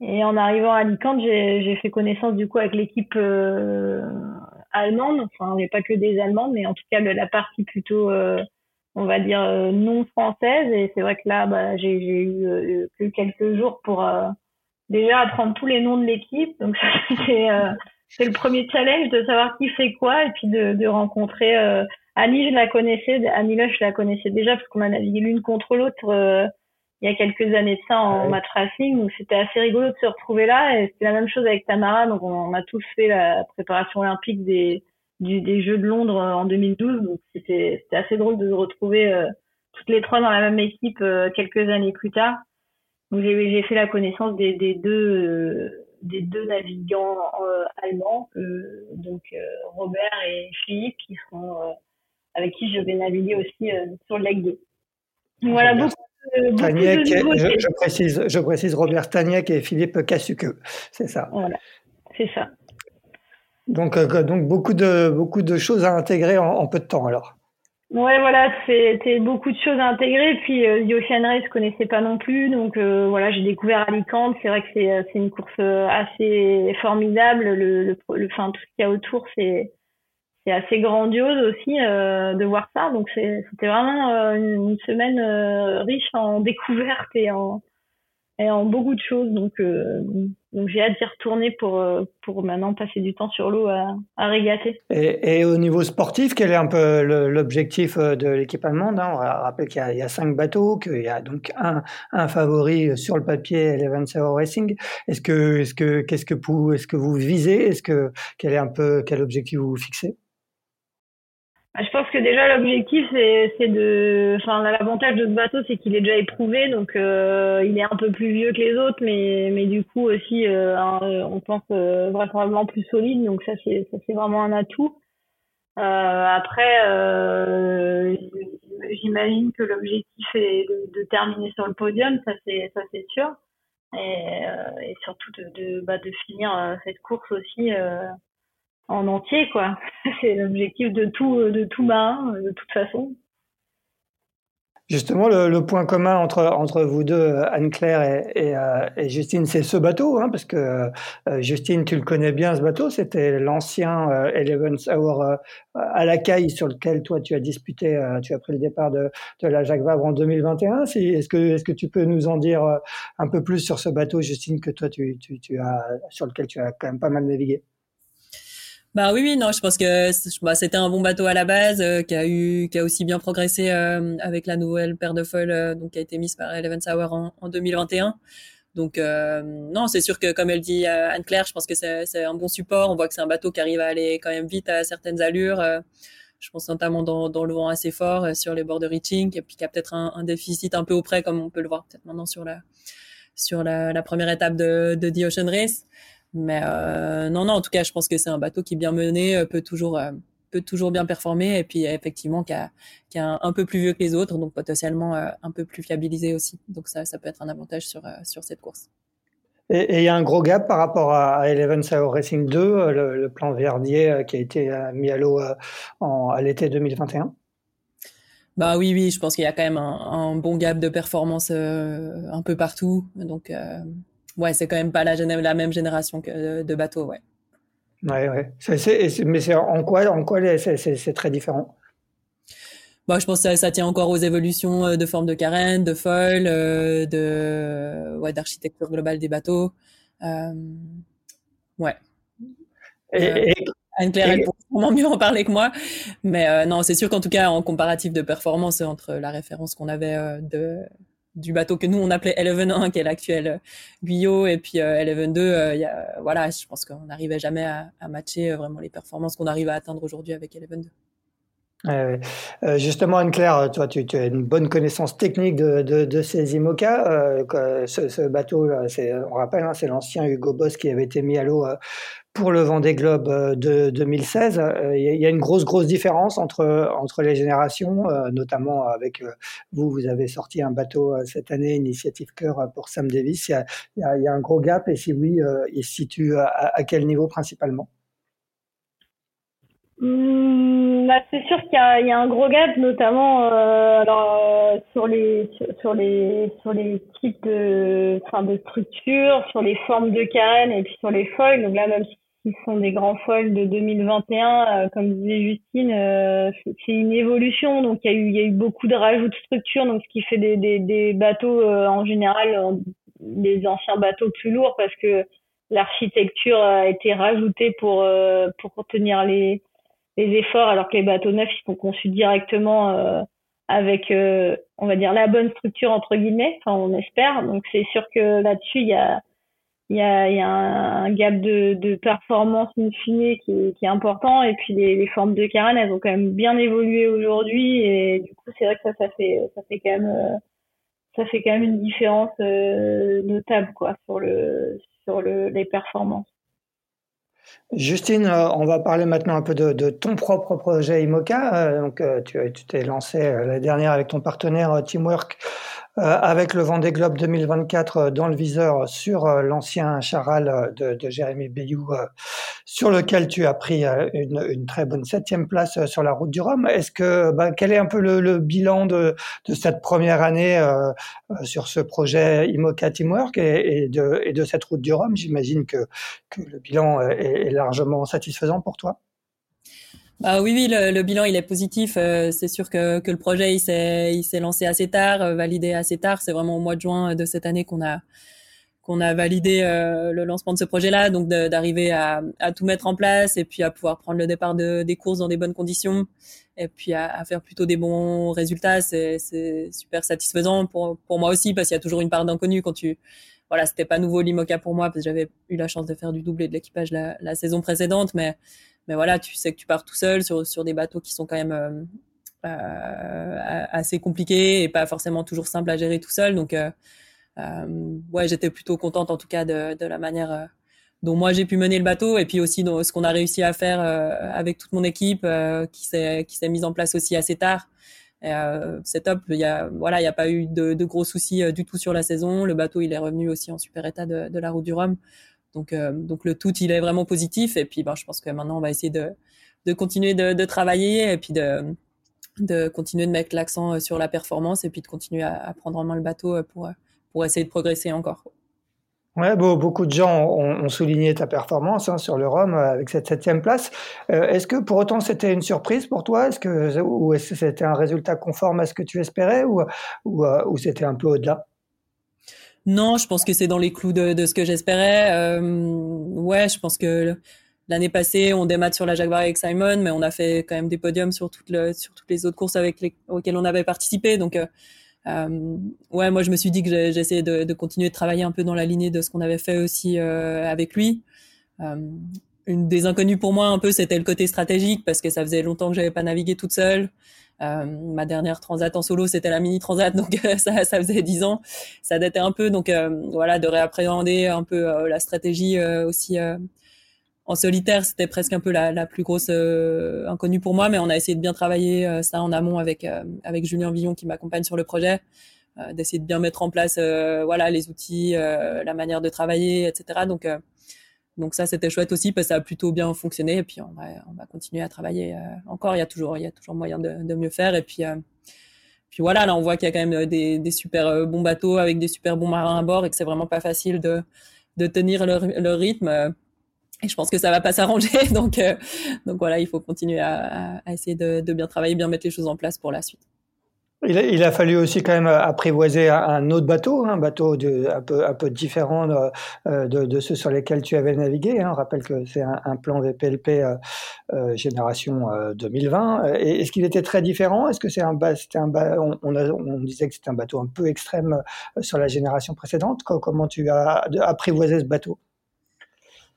Et en arrivant à Alicante, j'ai fait connaissance du coup avec l'équipe euh, allemande. Enfin, il n'y a pas que des Allemandes, mais en tout cas la partie plutôt, euh, on va dire euh, non française. Et c'est vrai que là, bah, j'ai eu que quelques jours pour déjà apprendre tous les noms de l'équipe. Donc *laughs* c'était euh, c'est le premier challenge de savoir qui fait quoi et puis de, de rencontrer euh, Annie, je la connaissais, Annie Lush, je la connaissais déjà parce qu'on a navigué l'une contre l'autre euh, il y a quelques années de ça en match racing. Donc c'était assez rigolo de se retrouver là et c'était la même chose avec Tamara. Donc on, a tous fait la préparation olympique des du, des Jeux de Londres en 2012. Donc c'était c'était assez drôle de se retrouver euh, toutes les trois dans la même équipe quelques années plus tard. Donc j'ai fait la connaissance des, des deux euh, des deux navigants euh, allemands, euh, donc Robert et Philippe, qui sont avec qui je vais naviguer aussi sur le lac 2. voilà beaucoup. beaucoup de je, précise, je précise Robert Staniek et Philippe Cassuque, c'est ça. Voilà, c'est ça. Donc, donc beaucoup de beaucoup de choses à intégrer en, en peu de temps alors. Ouais, voilà, c'était beaucoup de choses à intégrer. Puis euh, The Ocean Race, je connaissais pas non plus, donc euh, voilà, j'ai découvert Alicante. C'est vrai que c'est euh, c'est une course euh, assez formidable. Le, le, le enfin tout ce qu'il y a autour, c'est c'est assez grandiose aussi de voir ça. Donc c'était vraiment une, une, semaine riche en découvertes et en et en beaucoup de choses. Donc, euh, donc j'ai hâte d'y retourner pour, euh, pour maintenant passer du temps sur l'eau à, à régater. Et, et, au niveau sportif, quel est un peu l'objectif euh, de l'équipe allemande hein? On va rappeler qu'il y, y, a cinq bateaux, qu'il y a donc un, un favori sur le papier, Eleven Sail Racing. Est-ce que, est-ce que, qu'est-ce que vous, est-ce que vous visez? Est-ce que quel est un peu quel objectif vous fixez? Je pense que déjà l'objectif c'est de, enfin l'avantage de ce bateau c'est qu'il est déjà éprouvé donc euh, il est un peu plus vieux que les autres mais mais du coup aussi euh, on pense euh, vraisemblablement plus solide donc ça c'est ça c'est vraiment un atout. Euh, après euh, j'imagine que l'objectif est de, de, terminer sur le podium ça c'est ça c'est sûr et, et surtout de de, bah, de finir cette course aussi en entier, quoi. *laughs* C'est l'objectif de tout, de tout marin, de toute façon. Justement, le, point commun entre, entre vous deux, Anne-Claire et, et, euh, Justine, c'est ce bateau, hein, parce que euh, Justine, tu le connais bien, ce bateau, c'était l'ancien euh, Eleven's Hour euh, à la caille sur lequel toi tu as disputé, tu as pris le départ de, de la Jacques Vabre en 2021. Est-ce que, est-ce que tu peux nous en dire un peu plus sur ce bateau, Justine, que toi tu, tu, tu as, sur lequel tu as quand même pas mal navigué? Bah oui, oui, non, je pense que bah, c'était un bon bateau à la base, euh, qui a eu, qui a aussi bien progressé euh, avec la nouvelle paire de foils, euh, donc qui a été mise par Eleven Hour en, en 2021. Donc non, c'est sûr que comme elle dit Anne-Claire, je pense que c'est un bon support. On voit que c'est un bateau qui arrive à aller quand même vite à certaines allures. je pense notamment dans, dans, le vent assez fort sur les bords de reaching, et puis qui a peut-être un, un, déficit un peu auprès, comme on peut le voir peut-être maintenant sur la sur la, la première étape de, de The Ocean Race. Mais euh, non, non, en tout cas, je pense que c'est un bateau qui, bien mené, euh, peut toujours, euh, peut toujours bien performer. Et puis, effectivement, qui, a, qui est un, peu plus vieux que les autres, donc potentiellement un peu plus fiabilisé aussi. Donc, ça, ça peut être un avantage sur, sur cette course. Et il y a un gros gap par rapport à, Eleven Sao Racing 2, le, plan Verdier qui a été mis à l'eau à l'été 2021 bah oui, oui, je pense qu'il y a quand même un, un bon gap de performance un peu partout. Donc, ouais, c'est quand même pas la, la même génération que de bateaux, ouais. Ouais, ouais. mais c'est en quoi, en quoi c'est très différent? Bah, je pense que ça, tient encore aux évolutions euh, de forme de carène, de foil, euh, de ouais, d'architecture globale des bateaux. Euh, ouais. Et, Anne-Claire, elle pourrait vraiment mieux en parler que moi. Mais non, c'est sûr qu'en tout cas, en comparatif de performance entre la référence qu'on avait de du bateau que nous on appelait Eleven 1 qui est l'actuel Guyot. Et puis euh, Eleven 2 euh, voilà je pense qu'on n'arrivait jamais à, à, matcher euh, vraiment les performances qu'on arrive à atteindre aujourd'hui avec Eleven 2 euh, justement, Anne-Claire, toi, tu, tu, as une bonne connaissance technique de, de, de ces IMOCA. Euh, ce, ce, bateau, on rappelle, hein, c'est l'ancien Hugo Boss qui avait été mis à l'eau pour le Vendée Globe euh, de 2016, euh, il y a une grosse grosse différence entre entre les générations, euh, notamment avec vous, vous avez sorti un bateau cette année, Initiative Cœur pour Sam Davis. Il y a, y a, un gros gap et si oui, il se situe à, quel niveau principalement? Mmh, bah, c'est sûr qu'il y, y, a un gros gap, notamment euh, alors, sur les sur, les sur les types de enfin de structures, sur les formes de carène et puis sur les foils. Donc là, même si qui sont des grands folles de 2021, euh, comme disait Justine, euh, c'est une évolution. Donc il y a eu il y a eu beaucoup de rajouts de structures, donc ce qui fait des des, des bateaux euh, en général des anciens bateaux plus lourds parce que l'architecture a été rajoutée pour pour contenir les les efforts, alors que les bateaux neufs ils sont conçus directement avec on va dire la bonne structure entre guillemets. Enfin on espère. Donc c'est sûr que là-dessus il y a il y a, y a un, gap de, de performance in fine qui, qui est important et puis les, les, formes de carène elles ont quand même bien évolué aujourd'hui et du coup c'est vrai que ça ça fait ça fait quand même euh, ça fait quand même une différence euh, notable quoi sur le sur le, les performances. Justine, euh, on va parler maintenant un peu de, ton propre projet IMOCA. Donc, tu t'es lancé la dernière avec ton partenaire Teamwork euh, avec le Vendée Globe 2024 euh, dans le viseur sur euh, l'ancien Charal de, de Jérémy Bayou, sur lequel tu as pris une, une, très bonne septième place sur la route du Rhum. Est-ce que ben, quel est un peu le, le bilan de, de, cette première année euh, sur ce projet IMOCA Teamwork et, et, de, et de cette route du Rhum? J'imagine que, que le bilan est, est largement satisfaisant pour toi. Bah oui, oui, le, bilan il est positif. Euh, c'est sûr que, que le projet il s'est il s'est lancé assez tard, euh, validé assez tard. C'est vraiment au mois de juin de cette année qu'on a qu'on a validé euh, le lancement de ce projet-là, donc d'arriver à, à, tout mettre en place et puis à pouvoir prendre le départ de, des courses dans des bonnes conditions et puis à, à faire plutôt des bons résultats. C'est super satisfaisant pour pour moi aussi parce qu'il y a toujours une part d'inconnu quand tu voilà, c'était pas nouveau l'IMOCA pour moi parce que j'avais eu la chance de faire du doublé de l'équipage la, la saison précédente, mais mais voilà, tu sais que tu pars tout seul sur, sur des bateaux qui sont quand même assez compliqués et pas forcément toujours simples à gérer tout seul. Donc, ouais, j'étais plutôt contente en tout cas de, de la manière dont moi j'ai pu mener le bateau et puis aussi dans ce qu'on a réussi à faire avec toute mon équipe qui s'est mise en place aussi assez tard. Euh, c'est top. Il a, voilà, il n'y a pas eu de, de gros soucis euh, du tout sur la saison. Le bateau, il est revenu aussi en super état de, de la route du Rhum. Donc, euh, donc le tout, il est vraiment positif. Et puis, ben, je pense que maintenant, on va essayer de, continuer de, travailler et puis de, continuer de mettre l'accent euh, sur la performance et puis de continuer à, prendre en main le bateau pour, pour essayer de progresser encore. Ouais, beaucoup de gens ont, souligné ta performance hein, sur le Rhum euh, avec cette septième place. Euh, est-ce que pour autant c'était une surprise pour toi? Est-ce que ou est-ce que c'était un résultat conforme à ce que tu espérais ou ou, euh, ou c'était un peu au-delà? Non, je pense que c'est dans les clous de, ce que j'espérais. Euh, ouais, je pense que l'année passée on démarre sur la Jaguar avec Simon, mais on a fait quand même des podiums sur toutes les autres courses auxquelles on avait participé, donc euh, ouais, moi je me suis dit que j'essayais de, de, continuer de travailler un peu dans la lignée de ce qu'on avait fait aussi euh, avec lui. Euh, une des inconnues pour moi un peu, c'était le côté stratégique parce que ça faisait longtemps que j'avais pas navigué toute seule. Euh, ma dernière transat en solo, c'était la mini transat, donc ça, ça faisait dix ans, ça datait un peu, donc euh, voilà, de réappréhender un peu la stratégie aussi en solitaire, c'était presque un peu la, la plus grosse euh, inconnue pour moi, mais on a essayé de bien travailler euh, ça en amont avec euh, avec Julien Villon qui m'accompagne sur le projet, d'essayer de bien mettre en place voilà les outils, la manière de travailler, etc. Donc donc ça c'était chouette aussi parce que ça a plutôt bien fonctionné et puis on va on va continuer à travailler encore. Il y a toujours il y a toujours moyen de, mieux faire et puis puis voilà là on voit qu'il y a quand même des, des super bons bateaux avec des super bons marins à bord et que c'est vraiment pas facile de de tenir leur rythme et je pense que ça va pas s'arranger. *laughs* Donc, euh, donc voilà, il faut continuer à, essayer de, bien travailler, bien mettre les choses en place pour la suite. Il a, il a fallu aussi quand même apprivoiser un autre bateau, un bateau de, un, peu, un peu différent de, euh, de, de, ceux sur lesquels tu avais navigué. Hein. On rappelle que c'est un, un, plan VPLP euh, euh, génération 2020. Euh, est-ce qu'il était très différent? Est-ce que c'est un, un on, on, a, on, disait que c'était un bateau un peu extrême sur la génération précédente? Comment tu as apprivoisé ce bateau?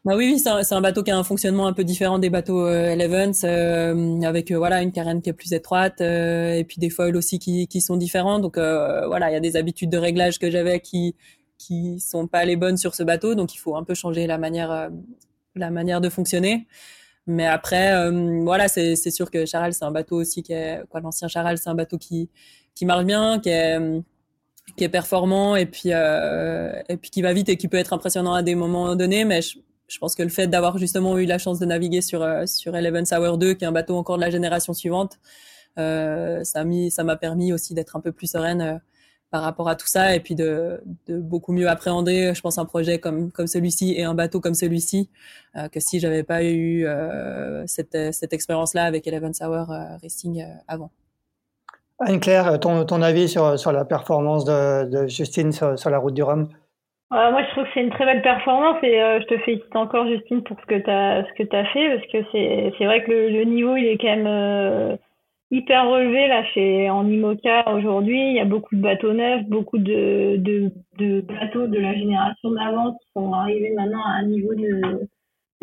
Bah oui, oui c'est un, un, bateau qui a un fonctionnement un peu différent des bateaux euh, Elevens, euh, avec euh, voilà une carène qui est plus étroite euh, et puis des foils aussi qui, qui sont différents. Donc euh, voilà, il y a des habitudes de réglage que j'avais qui qui sont pas les bonnes sur ce bateau, donc il faut un peu changer la manière la manière de fonctionner. Mais après, voilà, c'est sûr que Charal c'est un bateau aussi qui est quoi l'ancien Charal, c'est un bateau qui qui marche bien, qui est qui est performant et puis et puis qui va vite et qui peut être impressionnant à des moments donnés, mais je pense que le fait d'avoir justement eu la chance de naviguer sur euh, sur Eleven Hour 2, qui est un bateau encore de la génération suivante, euh, ça m'a permis aussi d'être un peu plus sereine euh, par rapport à tout ça et puis de, beaucoup mieux appréhender, je pense, un projet comme comme celui-ci et un bateau comme celui-ci que si j'avais pas eu cette cette expérience-là avec Eleven Hour Racing avant. Anne-Claire, ton, ton avis sur, sur la performance de, Justine sur la route du Rhum? Euh, moi, je trouve que c'est une très belle performance et euh, je te félicite encore, Justine, pour ce que tu as, ce que as fait parce que c'est, c'est vrai que le, le, niveau, il est quand même euh, hyper relevé là chez en IMOCA aujourd'hui. Il y a beaucoup de bateaux neufs, beaucoup de, de, de bateaux de la génération d'avant qui sont arrivés maintenant à un niveau de,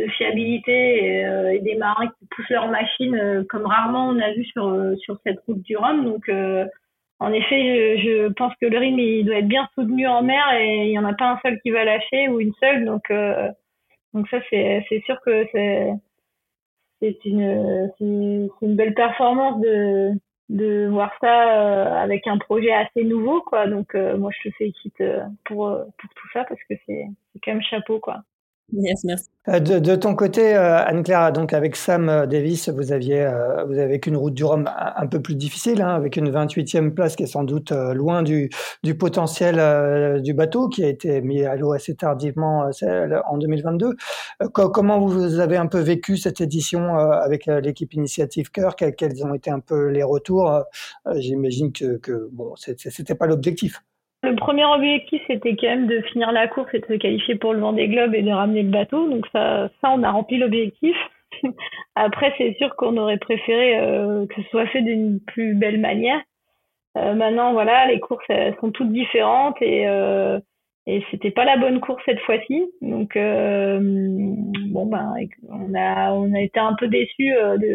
de fiabilité et, euh, et des marins qui poussent leurs machines comme rarement on a vu sur, sur cette route du Rhum. Donc, en effet, je, pense que le rythme il doit être bien soutenu en mer et il n'y en a pas un seul qui va lâcher ou une seule. Donc, euh, donc ça, c'est, c'est sûr que c'est, c'est une, c'est une belle performance de, de voir ça euh, avec un projet assez nouveau, quoi. Donc, euh, moi, je te félicite pour, pour tout ça parce que c'est, c'est quand même chapeau, quoi. Euh, de, ton côté, euh, Anne-Claire, donc avec Sam euh, Davis, vous aviez, vous avez qu'une route du Rhum un peu plus difficile, hein, avec une 28e place qui est sans doute loin du, du potentiel du bateau, qui a été mis à l'eau assez tardivement en 2022. comment vous avez un peu vécu cette édition avec l'équipe Initiative Cœur? Quels ont été un peu les retours? J'imagine que, que bon, c'était pas l'objectif. Le premier objectif, c'était quand même de finir la course et de se qualifier pour le Vendée Globe et de ramener le bateau. Donc ça, on a rempli l'objectif. *laughs* Après, c'est sûr qu'on aurait préféré euh, que ce soit fait d'une plus belle manière. Euh, maintenant, voilà, les courses elles sont toutes différentes et, euh, et c'était pas la bonne course cette fois-ci. Donc euh, bon ben on a été un peu déçus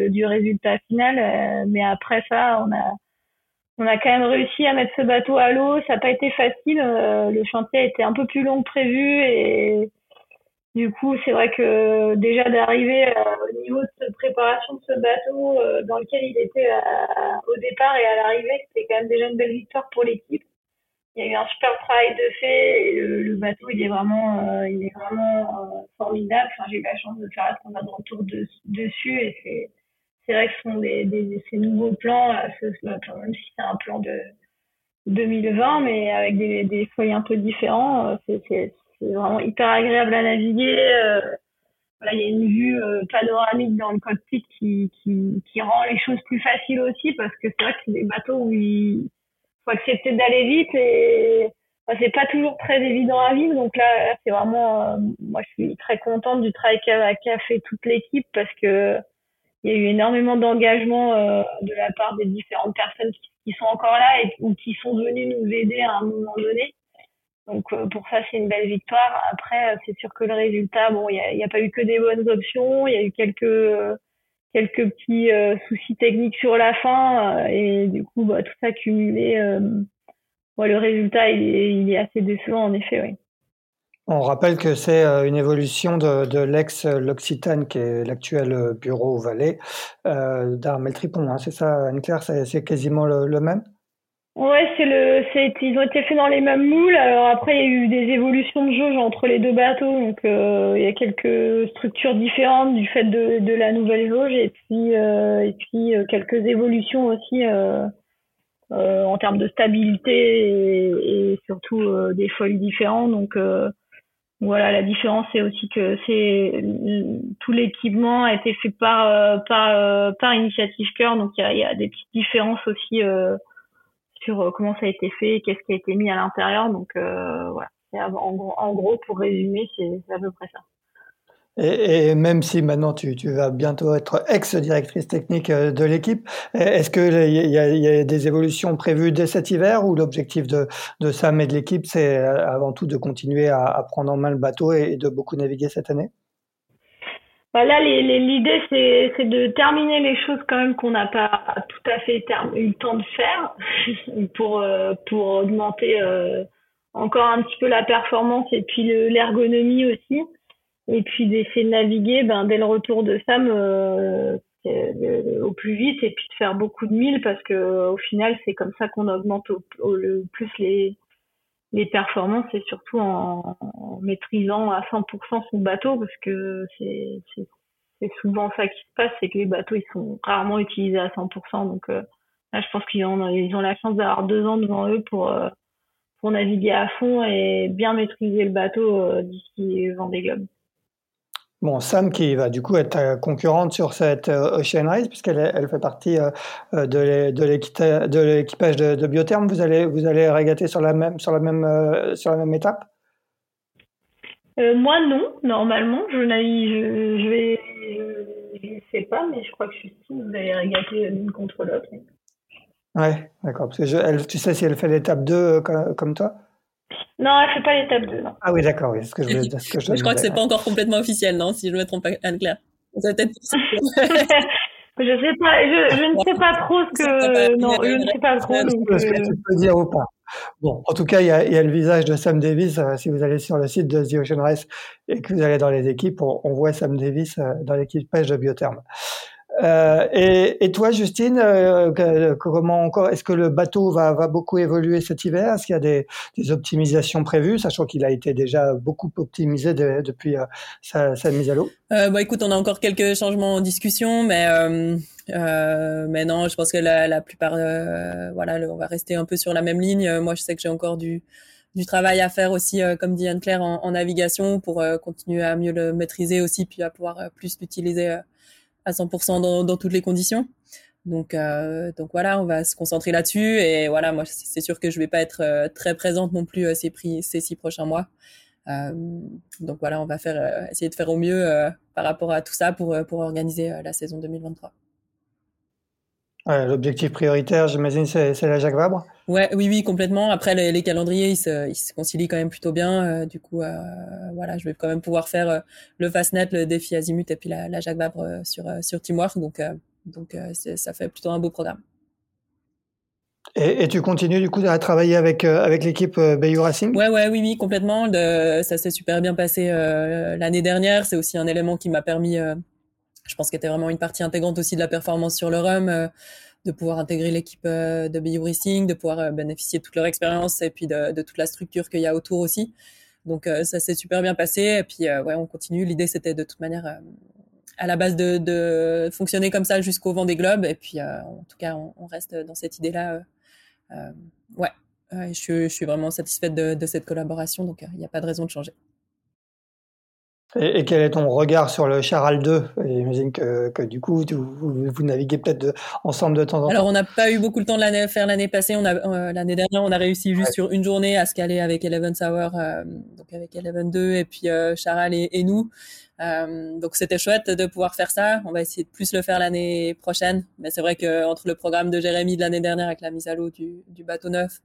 du résultat final, mais après ça on a on a quand même réussi à mettre ce bateau à l'eau. Ça n'a pas été facile. le chantier a été un peu plus long que prévu et du coup c'est vrai que déjà d'arriver au niveau de préparation de ce bateau dans lequel il était au départ et à l'arrivée, c'était quand même déjà une belle victoire pour l'équipe il y a eu un super travail de fait le, bateau il est vraiment euh, il est vraiment euh, formidable j'ai eu la chance de faire un de retour de, dessus et c'est c'est vrai sont des, ces nouveaux plans ce, même si c'est un plan de 2020 mais avec des des feuilles un peu différents euh, c'est vraiment hyper agréable à naviguer voilà, il y a une vue panoramique dans le cockpit qui, rend les choses plus faciles aussi parce que c'est vrai que c'est des bateaux où il, faut accepter d'aller vite et c'est pas toujours très évident à vivre. Donc là, c'est vraiment, euh, moi, je suis très contente du travail qu'a fait toute l'équipe parce que il y a eu énormément d'engagement euh, de la part des différentes personnes qui, sont encore là et ou qui sont venues nous aider à un moment donné. Donc euh, pour ça, c'est une belle victoire. Après, c'est sûr que le résultat, bon, il n'y a, a, pas eu que des bonnes options. Il y a eu quelques quelques petits euh, soucis techniques sur la fin euh, et du coup bah, tout ça cumulé euh, le résultat il est, il est, assez décevant en effet oui. On rappelle que c'est une évolution de, de l'ex-L'Occitane, qui est l'actuel bureau Valais, euh, d'Armel Tripon. Hein, c'est ça, Anne-Claire? C'est quasiment le, même? Ouais, c'est le, ils ont été faits dans les mêmes moules. Alors après, il y a eu des évolutions de jauge entre les deux bateaux, donc euh, il y a quelques structures différentes du fait de, de la nouvelle jauge, et puis euh, et puis euh, quelques évolutions aussi euh, euh, en termes de stabilité et, et surtout des feuilles différentes. Donc voilà, la différence c'est aussi que c'est tout l'équipement a été fait par par par initiative cœur, donc il y a, y a, des petites différences aussi sur euh, comment ça a été fait, qu'est-ce qui a été mis à l'intérieur. Donc euh, voilà, en gros, pour résumer, c'est à peu près ça. Et, même si maintenant tu, vas bientôt être ex-directrice technique euh, de l'équipe, est-ce qu'il y, y, a des évolutions prévues dès cet hiver ou l'objectif de, Sam et de l'équipe, c'est avant tout de continuer à, prendre en main le bateau et de beaucoup naviguer cette année? Bah là, l'idée, c'est, de terminer les choses quand même qu'on n'a pas tout à fait eu le temps de faire *laughs* pour, euh, pour augmenter euh, encore un petit peu la performance et puis l'ergonomie aussi. Et puis d'essayer de naviguer ben, dès le retour de Sam euh, au plus vite et puis de faire beaucoup de milles parce que au final, c'est comme ça qu'on augmente au, le plus les, les performances et surtout en, maîtrisant à 100% son bateau parce que c'est souvent ça qui se passe, c'est que les bateaux ils sont rarement utilisés à 100%. Donc euh, là, je pense qu'ils ont, ils ont la chance d'avoir deux ans devant eux pour, euh, pour naviguer à fond et bien maîtriser le bateau euh, d'ici Vendée Globe. Bon, Sam qui va du coup être concurrente sur cette Ocean Race puisqu'elle elle fait partie de l'équipage de, de, Biotherm. Vous allez vous allez régater sur la même sur la même sur la même étape? moi non, normalement je, je, je vais je ne sais pas, mais je crois que Justine, vous allez régater l'une contre l'autre. Ouais, d'accord. Parce que elle, tu sais si elle fait l'étape 2 euh, comme, toi? Non, elle ne fait pas l'étape 2. Non. Ah oui, d'accord. Oui, ce que je, voulais, ce que je, je crois que c'est pas encore complètement officiel, non Si je me trompe pas, Anne-Claire. Peut-être *laughs* *laughs* Je sais pas, je, je, ne sais pas trop ce que. Non, je ne sais pas trop. Donc, ce que tu peux dire ou pas? Bon, en tout cas, il y a, il y a le visage de Sam Davis. Euh, si vous allez sur le site de The Ocean Race et que vous allez dans les équipes, on, on voit Sam Davis euh, dans l'équipage de Biotherm. Euh, et, et, toi, Justine, euh, comment encore Est-ce que le bateau va, va beaucoup évoluer cet hiver? Est-ce qu'il y a des, des, optimisations prévues, sachant qu'il a été déjà beaucoup optimisé depuis euh, sa, sa, mise à l'eau. Bah, écoute, on a encore quelques changements en discussion, mais mais non, je pense que la, la plupart, voilà, on va rester un peu sur la même ligne. Moi, je sais que j'ai encore du du travail à faire aussi, comme dit Anne-Claire, en, navigation pour continuer à mieux le maîtriser aussi, puis à pouvoir plus l'utiliser à 100% dans, dans, toutes les conditions. Donc, euh, donc voilà, on va se concentrer là-dessus. Et voilà, moi, c'est sûr que je vais pas être euh, très présente non plus euh, ces, prix, ces six prochains mois. Euh, donc voilà, on va faire, essayer de faire au mieux par rapport à tout ça pour, pour organiser la saison 2023. L'objectif prioritaire, j'imagine, c'est la Jacques Vabre Ouais, oui, oui, complètement. Après, les, calendriers, ils se, ils se, concilient quand même plutôt bien. Euh, du coup, euh, voilà, je vais quand même pouvoir faire euh, le Fastnet, le défi Azimut et puis la, la Jacques Vabre sur, sur Teamwork. Donc, donc ça fait plutôt un beau programme. Et, et, tu continues du coup à travailler avec avec l'équipe Bayou Racing? Ouais, ouais, oui, oui, complètement. De, ça s'est super bien passé l'année dernière. C'est aussi un élément qui m'a permis je pense qu'il était vraiment une partie intégrante aussi de la performance sur le RUM, euh, de pouvoir intégrer l'équipe euh, de BU Racing, de pouvoir euh, bénéficier de toute leur expérience et puis de, toute la structure qu'il y a autour aussi. Donc ça s'est super bien passé et puis ouais, on continue. L'idée c'était de toute manière à la base de, fonctionner comme ça jusqu'au vent des globes et puis en tout cas on, reste dans cette idée-là. ouais, je, suis vraiment satisfaite de, de cette collaboration donc il n'y a pas de raison de changer. Et, quel est ton regard sur le Charal 2 J'imagine que, que, du coup, vous, naviguez peut-être ensemble de temps en temps. Alors, on n'a pas eu beaucoup le temps de l'année, faire l'année passée. On a euh, l'année dernière, on a réussi juste sur une journée à se caler avec Eleven Hour, euh, donc avec Eleven 2 et puis euh, Charal et, et nous. Euh, donc, c'était chouette de pouvoir faire ça. On va essayer de plus le faire l'année prochaine. Mais c'est vrai que entre le programme de Jérémy de l'année dernière avec la mise à l'eau du, du bateau neuf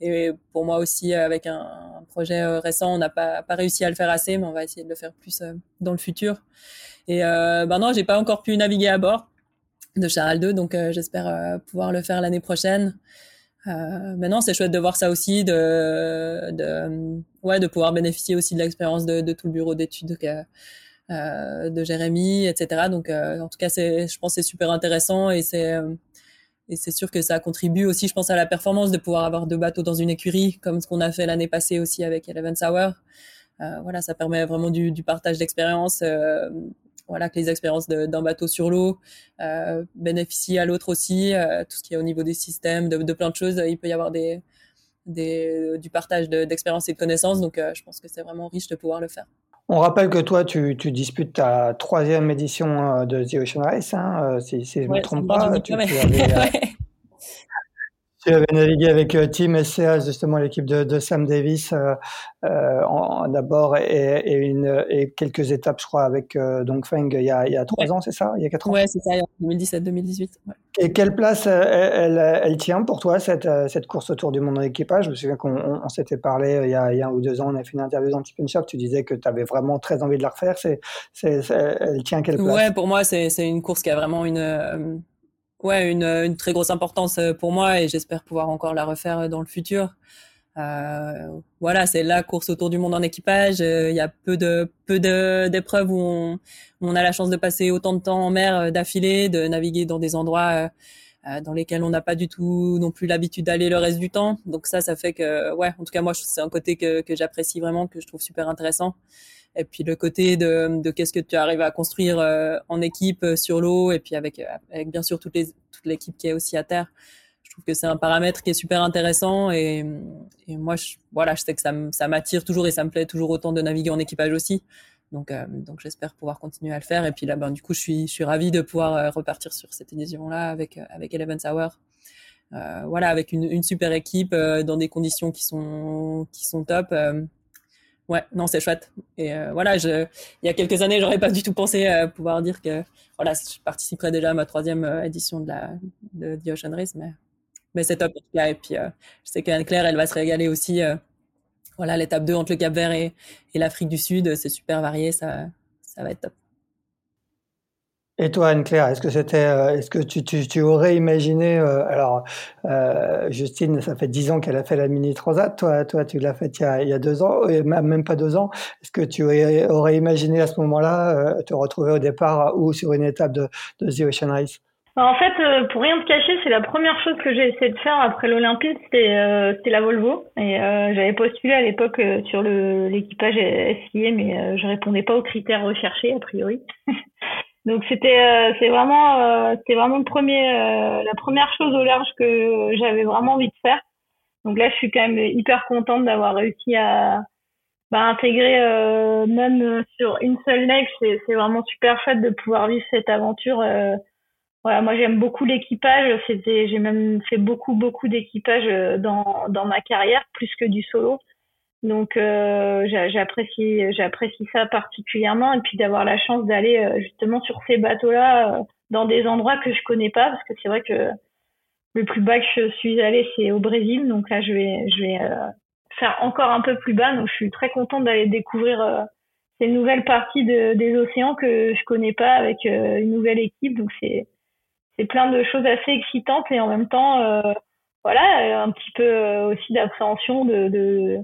et pour moi aussi, avec un, projet euh, récent, on n'a pas, pas réussi à le faire assez, mais on va essayer de le faire plus euh, dans le futur. Et euh, ben non, j'ai pas encore pu naviguer à bord de Charal 2, donc euh, j'espère pouvoir le faire l'année prochaine. Euh, maintenant, c'est chouette de voir ça aussi, de, de, ouais, de pouvoir bénéficier aussi de l'expérience de, de, tout le bureau d'études euh, de Jérémy, etc. Donc, en tout cas, c'est, je pense, que c'est super intéressant et c'est et c'est sûr que ça contribue aussi, je pense, à la performance de pouvoir avoir deux bateaux dans une écurie, comme ce qu'on a fait l'année passée aussi avec Eleven Sour. Euh, voilà, ça permet vraiment du, partage d'expériences. Euh, voilà, que les expériences d'un bateau sur l'eau euh, bénéficient à l'autre aussi. Tout ce qui est au niveau des systèmes, de, plein de choses, il peut y avoir du partage d'expériences et de connaissances. Donc, je pense que c'est vraiment riche de pouvoir le faire. On rappelle que toi, tu, tu disputes ta troisième édition euh, de The Ocean Race, hein, euh, si, si je ne me trompe pas. Tu, tu, avais, *laughs* tu, avais, navigué avec Team SCA, justement l'équipe de, de, Sam Davis, euh, d'abord, et, et, une, et quelques étapes, je crois, avec euh, Feng il y a, il y a trois ans, c'est ça Il y a quatre ans? Ouais, c'est ça, 2017-2018. Ouais. Et quelle place euh, elle, elle, tient pour toi, cette, euh, cette course autour du monde en équipage? Je me souviens qu'on on, s'était parlé euh, il y, a, il y, a, un ou deux ans, on a fait une interview dans Tip Shop, tu disais que tu avais vraiment très envie de la refaire. C'est, elle tient quelle place? Ouais, pour moi, c'est une course qui a vraiment une, ouais, une, une très grosse importance pour moi et j'espère pouvoir encore la refaire dans le futur. Euh, voilà, c'est la course autour du monde en équipage. Il y a peu de peu d'épreuves où on, on, a la chance de passer autant de temps en mer euh, d'affilée, de naviguer dans des endroits euh, euh, dans lesquels on n'a pas du tout non plus l'habitude d'aller le reste du temps. Donc ça, ça fait que, ouais, en tout cas moi, c'est un côté que, que j'apprécie vraiment, que je trouve super intéressant. Et puis le côté de, qu'est-ce que tu arrives à construire en équipe sur l'eau, et puis avec, avec bien sûr toute l'équipe qui est aussi à terre je trouve que c'est un paramètre qui est super intéressant et, moi je, voilà je sais que ça m'attire toujours et ça me plaît toujours autant de naviguer en équipage aussi donc, euh, donc j'espère pouvoir continuer à le faire. Et puis là, ben, du coup, je suis, je suis ravie de pouvoir euh, repartir sur cette édition-là avec, euh, avec Eleven Hour. Euh, voilà, avec une, une super équipe dans des conditions qui sont, qui sont top. Ouais, non, c'est chouette. Et voilà, je, il y a quelques années, j'aurais pas du tout pensé pouvoir dire que voilà, je participerais déjà à ma troisième édition de la de The Ocean Race, mais mais c'est top. Et puis, je sais qu'Anne-Claire, elle va se régaler aussi voilà, l'étape 2 entre le Cap Vert et, l'Afrique du Sud, c'est super varié, ça, ça va être top. Et toi, Anne-Claire, est-ce que c'était, euh, est-ce que tu, tu, tu, aurais imaginé, euh, alors euh, Justine, ça fait dix ans qu'elle a fait la mini transat, toi, toi, tu l'as faite il y a, il y a deux ans, et même pas deux ans. Est-ce que tu aurais, imaginé à ce moment-là te retrouver au départ ou sur une étape de, de The Ocean Race? Bah, en fait, euh, pour rien te cacher, c'est la première chose que j'ai essayé de faire après l'Olympique, c'était euh, la Volvo. Et euh, j'avais postulé à l'époque euh, sur l'équipage SIA, mais je répondais pas aux critères recherchés a priori. *laughs* Donc c'était c'est vraiment le premier la première chose au large que j'avais vraiment envie de faire. Donc là, je suis quand même hyper contente d'avoir réussi à bah, intégrer même sur une seule leg. C'est vraiment super chouette de pouvoir vivre cette aventure voilà, moi j'aime beaucoup l'équipage. C'était, j'ai même fait beaucoup beaucoup d'équipage euh, dans ma carrière, plus que du solo. Donc euh, j'apprécie j'apprécie ça particulièrement et puis d'avoir la chance d'aller euh, justement sur ces bateaux-là dans des endroits que je connais pas parce que c'est vrai que le plus bas que je suis allée c'est au Brésil. Donc là je vais je vais faire encore un peu plus bas. Donc je suis très contente d'aller découvrir ces nouvelles parties de, des océans que je connais pas avec une nouvelle équipe. Donc c'est c'est plein de choses assez excitantes et en même temps voilà un petit peu aussi d'appréhension de, de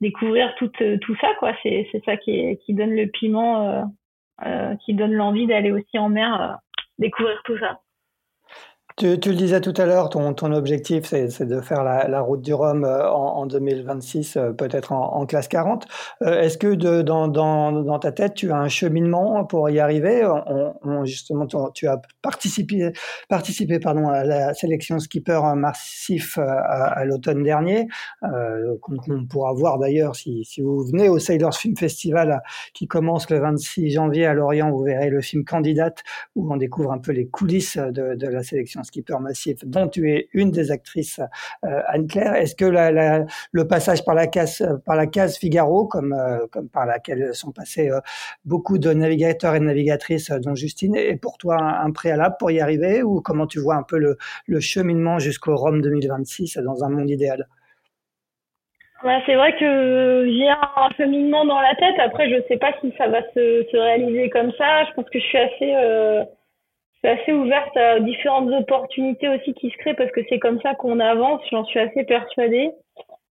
découvrir tout, euh, tout ça, quoi. C'est, c'est ça qui, qui donne le piment, euh, euh, qui donne l'envie d'aller aussi en mer découvrir tout ça. Tu, tu, le disais tout à l'heure, ton, ton objectif, c'est de faire la, la, route du Rhum euh, en, en 2026, euh, peut-être en, en, classe 40. Euh, est-ce que de, dans, dans, dans, ta tête, tu as un cheminement pour y arriver? On, on, Justement, tu as participé, participé pardon, à la sélection skipper massif à, à l'automne dernier, euh, qu'on pourra voir d'ailleurs si, si, vous venez au Sailors Film Festival qui commence le 26 janvier à Lorient. Vous verrez le film Candidate où on découvre un peu les coulisses de, de la sélection Skipper Massif, dont tu es une des actrices, euh, Anne-Claire. Est-ce que le passage par la case, par la case Figaro, comme, euh, par laquelle sont passés euh, beaucoup de navigateurs et navigatrices, dont Justine, est pour toi un, préalable pour y arriver ou comment tu vois un peu le, cheminement jusqu'au Rome 2026 dans un monde idéal? Ouais, c'est vrai que j'ai un cheminement dans la tête. Après, je sais pas si ça va se, se réaliser comme ça. Je pense que je suis assez euh, c'est assez ouverte à différentes opportunités aussi qui se créent parce que c'est comme ça qu'on avance, j'en suis assez persuadée.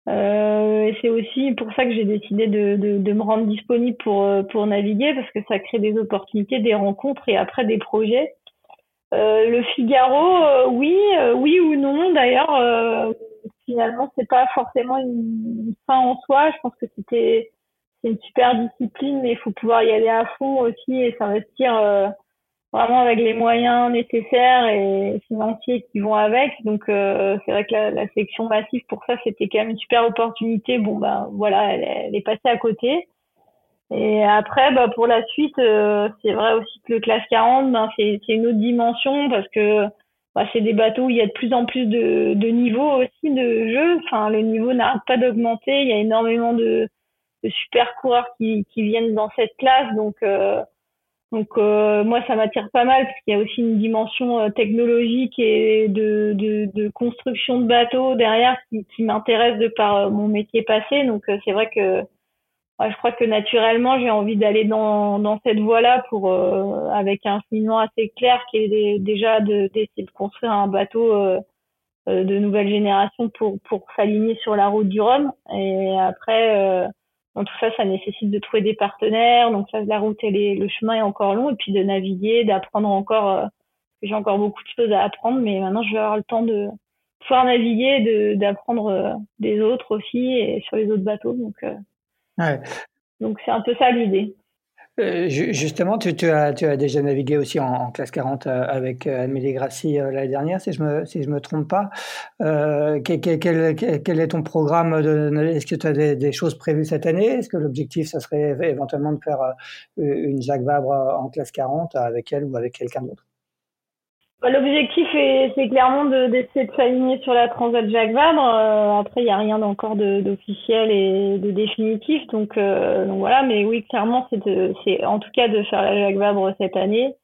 Euh, et c'est aussi pour ça que j'ai décidé de, de, de, me rendre disponible pour, euh, pour naviguer parce que ça crée des opportunités, des rencontres et après des projets. Euh, le Figaro, euh, oui, euh, oui ou non. D'ailleurs, finalement, c'est pas forcément une fin en soi. Je pense que c'était c'est une super discipline, mais il faut pouvoir y aller à fond aussi et s'investir vraiment avec les moyens nécessaires et financiers qui vont avec. Donc euh, c'est vrai que la, la, sélection massive pour ça c'était quand même une super opportunité. Bon ben voilà, elle, est passée à côté. Et après bah pour la suite, euh, c'est vrai aussi que le classe 40 ben c'est une autre dimension parce que bah, c'est des bateaux où il y a de plus en plus de, niveaux aussi de jeu. Enfin le niveau n'arrête pas d'augmenter. Il y a énormément de, de super coureurs qui qui viennent dans cette classe donc euh, donc euh, moi ça m'attire pas mal parce qu'il y a aussi une dimension euh, technologique et de, de, de, construction de bateaux derrière qui, qui m'intéresse de par euh, mon métier passé. Donc c'est vrai que je crois que naturellement j'ai envie d'aller dans, dans cette voie-là pour avec un cheminement assez clair qui est déjà d'essayer de, construire un bateau de nouvelle génération pour pour s'aligner sur la route du Rhum. Et après tout ça, ça nécessite de trouver des partenaires. Donc ça, la route, elle est, le chemin est encore long. Et puis de naviguer, d'apprendre encore. Euh, j'ai encore beaucoup de choses à apprendre, mais maintenant je vais avoir le temps de pouvoir naviguer, d'apprendre euh, des autres aussi et sur les autres bateaux. Donc euh, ouais. donc c'est un peu ça l'idée. Euh, justement, tu, tu, as, tu, as, déjà navigué aussi en, classe 40 euh, avec euh, Amélie Grassi l'année dernière, si je me, si me trompe pas. Euh, quel, quel, quel, est ton programme Est-ce que tu as des, des, choses prévues cette année? Est-ce que l'objectif, ça serait éventuellement de faire une Jacques Vabre en classe 40 avec elle ou avec quelqu'un d'autre? L'objectif c'est clairement d'essayer de, s'aligner sur la Transat Jacques Vabre. Euh, après, il n'y a rien encore d'officiel et de définitif, donc, euh, donc voilà. Mais oui, clairement, c'est en tout cas de faire la Jacques Vabre cette année.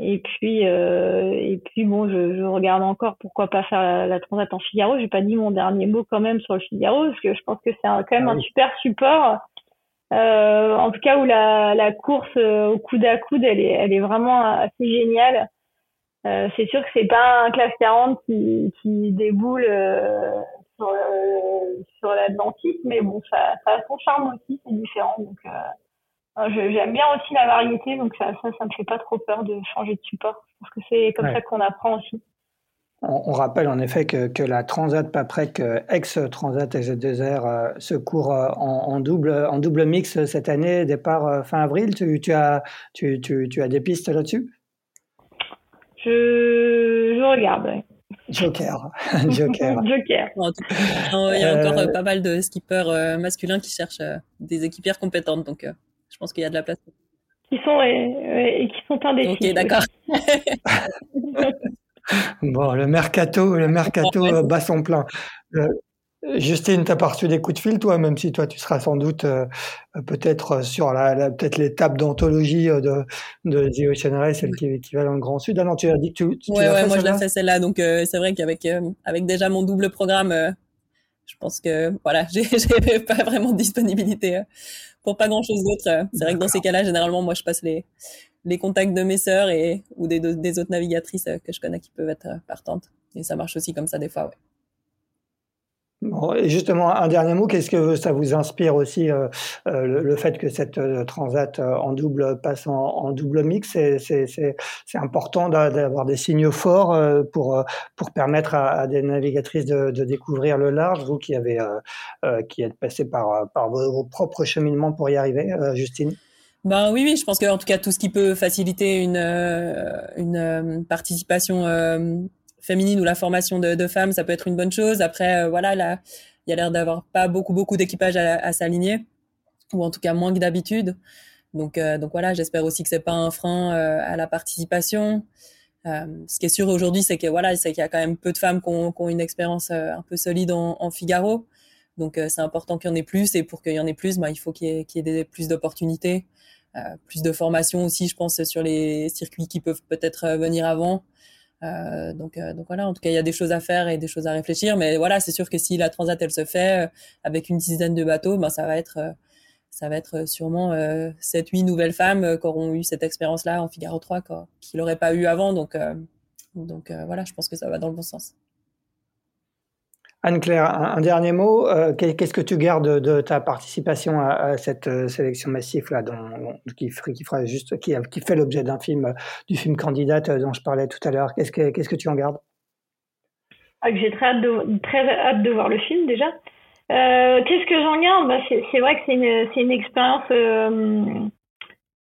Et puis, euh, et puis bon, je, je, regarde encore pourquoi pas faire la, la Transat en Figaro. J'ai pas dit mon dernier mot quand même sur le Figaro parce que je pense que c'est quand même ah un super support. en tout cas, où la, la course au coude à coude, elle est, elle est vraiment assez géniale. Euh, c'est sûr que c'est pas un classe 40 qui, qui déboule euh, sur, euh, sur l'Atlantique, mais bon, ça, ça a son charme aussi, c'est différent. Donc, euh, j'aime bien aussi la variété, donc ça, ça, ça me fait pas trop peur de changer de support. Parce que c'est comme ça qu'on apprend aussi. On, rappelle en effet que, que la Transat Paprec ex-Transat SZ2R se court en, en, double, en double mix cette année, départ fin avril. Tu, tu, as, tu, tu, tu as des pistes là-dessus? Je, je regarde. Joker. *laughs* Joker. *laughs* Joker. il y a encore euh, pas mal de skippers euh, masculins qui cherchent euh, des équipières compétentes, donc je pense qu'il y a de la place. Qui sont et, qui sont indécis. Ok, d'accord. *laughs* bon, le mercato, le mercato bat son plein. Justine, tu as pas reçu des coups de fil, toi, même si toi, tu seras sans doute euh, peut-être sur la, peut-être l'étape d'anthologie euh, de, de The Ocean Race, celle qui, qui va dans le Grand Sud. Ah non, tu as dit que tu, tu ouais, ouais, moi je l'ai fait celle-là, donc euh, c'est vrai qu'avec avec déjà mon double programme, je pense que voilà, *laughs* j'ai pas vraiment de disponibilité pour pas grand-chose d'autre. C'est vrai que dans ces cas-là, généralement, moi, je passe les les contacts de mes sœurs et ou des, des autres navigatrices que je connais qui peuvent être partantes. Et ça marche aussi comme ça des fois, ouais et justement, un dernier mot, qu'est-ce que ça vous inspire aussi euh, euh, le, fait que cette euh, transat en double passe en, double mix C'est important d'avoir des signaux forts pour, pour permettre à, des navigatrices de, découvrir le large, vous qui, avez, qui êtes passé par, par vos, propres cheminements pour y arriver, Justine? Ben oui, oui, je pense que en tout cas tout ce qui peut faciliter une, une participation féminine ou la formation de, femmes, ça peut être une bonne chose. Après, euh, voilà, là, il y a l'air d'avoir pas beaucoup, beaucoup d'équipages à, s'aligner, ou en tout cas moins que d'habitude. Donc, euh, donc voilà, j'espère aussi que c'est pas un frein euh, à la participation. ce qui est sûr aujourd'hui, c'est que voilà, c'est qu'il y a quand même peu de femmes qui ont, une expérience un peu solide en, Figaro. Donc c'est important qu'il y en ait plus, et pour qu'il y en ait plus, bah, il faut qu'il y ait, plus d'opportunités, plus de formation aussi, je pense, sur les circuits qui peuvent peut-être venir avant. Euh, donc, euh, donc voilà, en tout cas, il y a des choses à faire et des choses à réfléchir. Mais voilà, c'est sûr que si la transat elle se fait euh, avec une dizaine de bateaux, ben ça va être ça va être sûrement euh, 7-8 nouvelles femmes qui auront eu cette expérience-là en Figaro 3 qu'ils n'auraient pas eu avant. Donc, donc voilà, je pense que ça va dans le bon sens. Anne-Claire, un, dernier mot. Euh, qu'est-ce que tu gardes de, ta participation à, cette euh, sélection massive là, qui, fera juste, qui, fait l'objet d'un film, du film candidate euh, dont je parlais tout à l'heure Qu'est-ce que tu en gardes? Ah, J'ai très hâte de voir le film déjà. qu'est-ce que j'en garde? Bah, c'est, vrai que c'est une expérience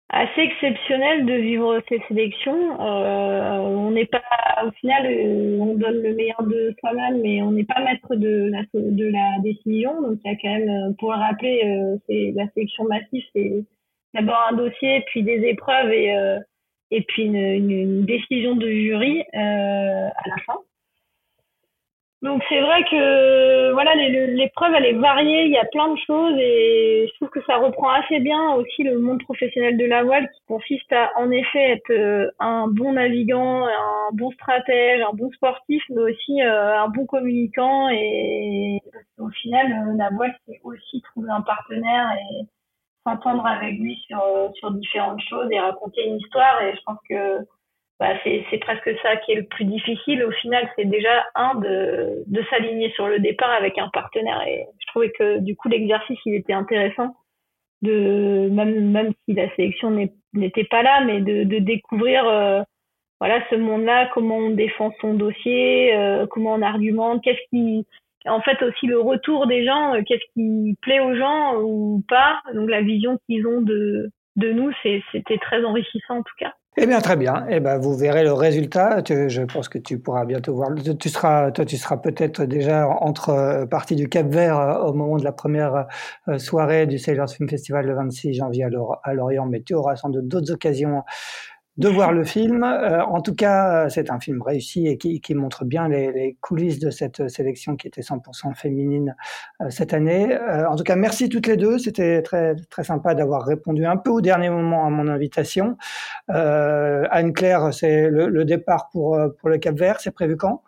assez exceptionnel de vivre ces sélections. Euh, on n'est pas, au final, euh, on donne le meilleur de soi-même, mais on n'est pas maître de la, de la décision. Donc, il y a quand même, euh, pour le rappeler, euh, c'est la sélection massive, c'est d'abord un dossier, puis des épreuves et, et puis une, une, une, décision de jury à la fin. Donc c'est vrai que voilà l'épreuve elle est variée, il y a plein de choses et je trouve que ça reprend assez bien aussi le monde professionnel de la voile qui consiste à en effet être euh, un bon navigant, un bon stratège, un bon sportif, mais aussi euh, un bon communicant et au final euh, la voile c'est aussi trouver un partenaire et s'entendre avec lui sur sur différentes choses et raconter une histoire. Et je pense que bah, c'est presque ça qui est le plus difficile. Au final, c'est déjà un de, s'aligner sur le départ avec un partenaire. Et je trouvais que du coup l'exercice il était intéressant de même même si la sélection n'était pas là, mais de, de découvrir euh, voilà ce monde-là, comment on défend son dossier, euh, comment on argumente, qu'est-ce qui en fait aussi le retour des gens, euh, qu'est-ce qui plaît aux gens ou pas. Donc la vision qu'ils ont de de nous, c'était très enrichissant en tout cas. Eh bien, très bien. Eh ben, vous verrez le résultat. Je pense que tu pourras bientôt voir. Tu seras, toi, tu seras peut-être déjà entre euh, partie du Cap Vert euh, au moment de la première euh, soirée du Sailors Film Festival le 26 janvier à Lorient, mais tu auras sans doute d'autres occasions de voir le film. Euh, en tout cas, c'est un film réussi et qui, qui montre bien les, les, coulisses de cette sélection qui était 100% féminine euh, cette année. Euh, en tout cas, merci toutes les deux. C'était très très sympa d'avoir répondu un peu au dernier moment à mon invitation. Anne-Claire, c'est le, le, départ pour pour le Cap Vert. C'est prévu quand?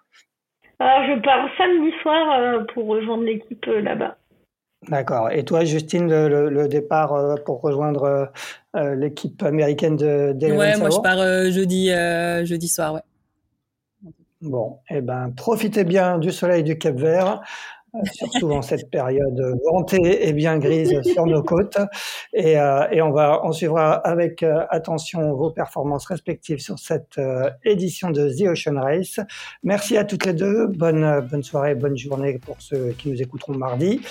Je pars samedi soir pour rejoindre l'équipe là-bas. D'accord. Et toi, Justine, le, le, départ euh, pour rejoindre euh, euh, l'équipe américaine de Ouais, moi je pars jeudi, jeudi soir, ouais. Bon, eh ben, profitez bien du soleil du Cap Vert. Euh, surtout en cette période ventée et bien grise sur nos côtes. Et, euh, et on va, on suivra avec euh, attention vos performances respectives sur cette édition de The Ocean Race. Merci à toutes les deux. Bonne, bonne soirée, bonne journée pour ceux qui nous écouteront mardi.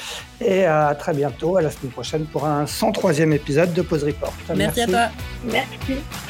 Et à très bientôt, à la semaine prochaine pour un 103e épisode de Pause Report. Merci, Merci à toi. Merci.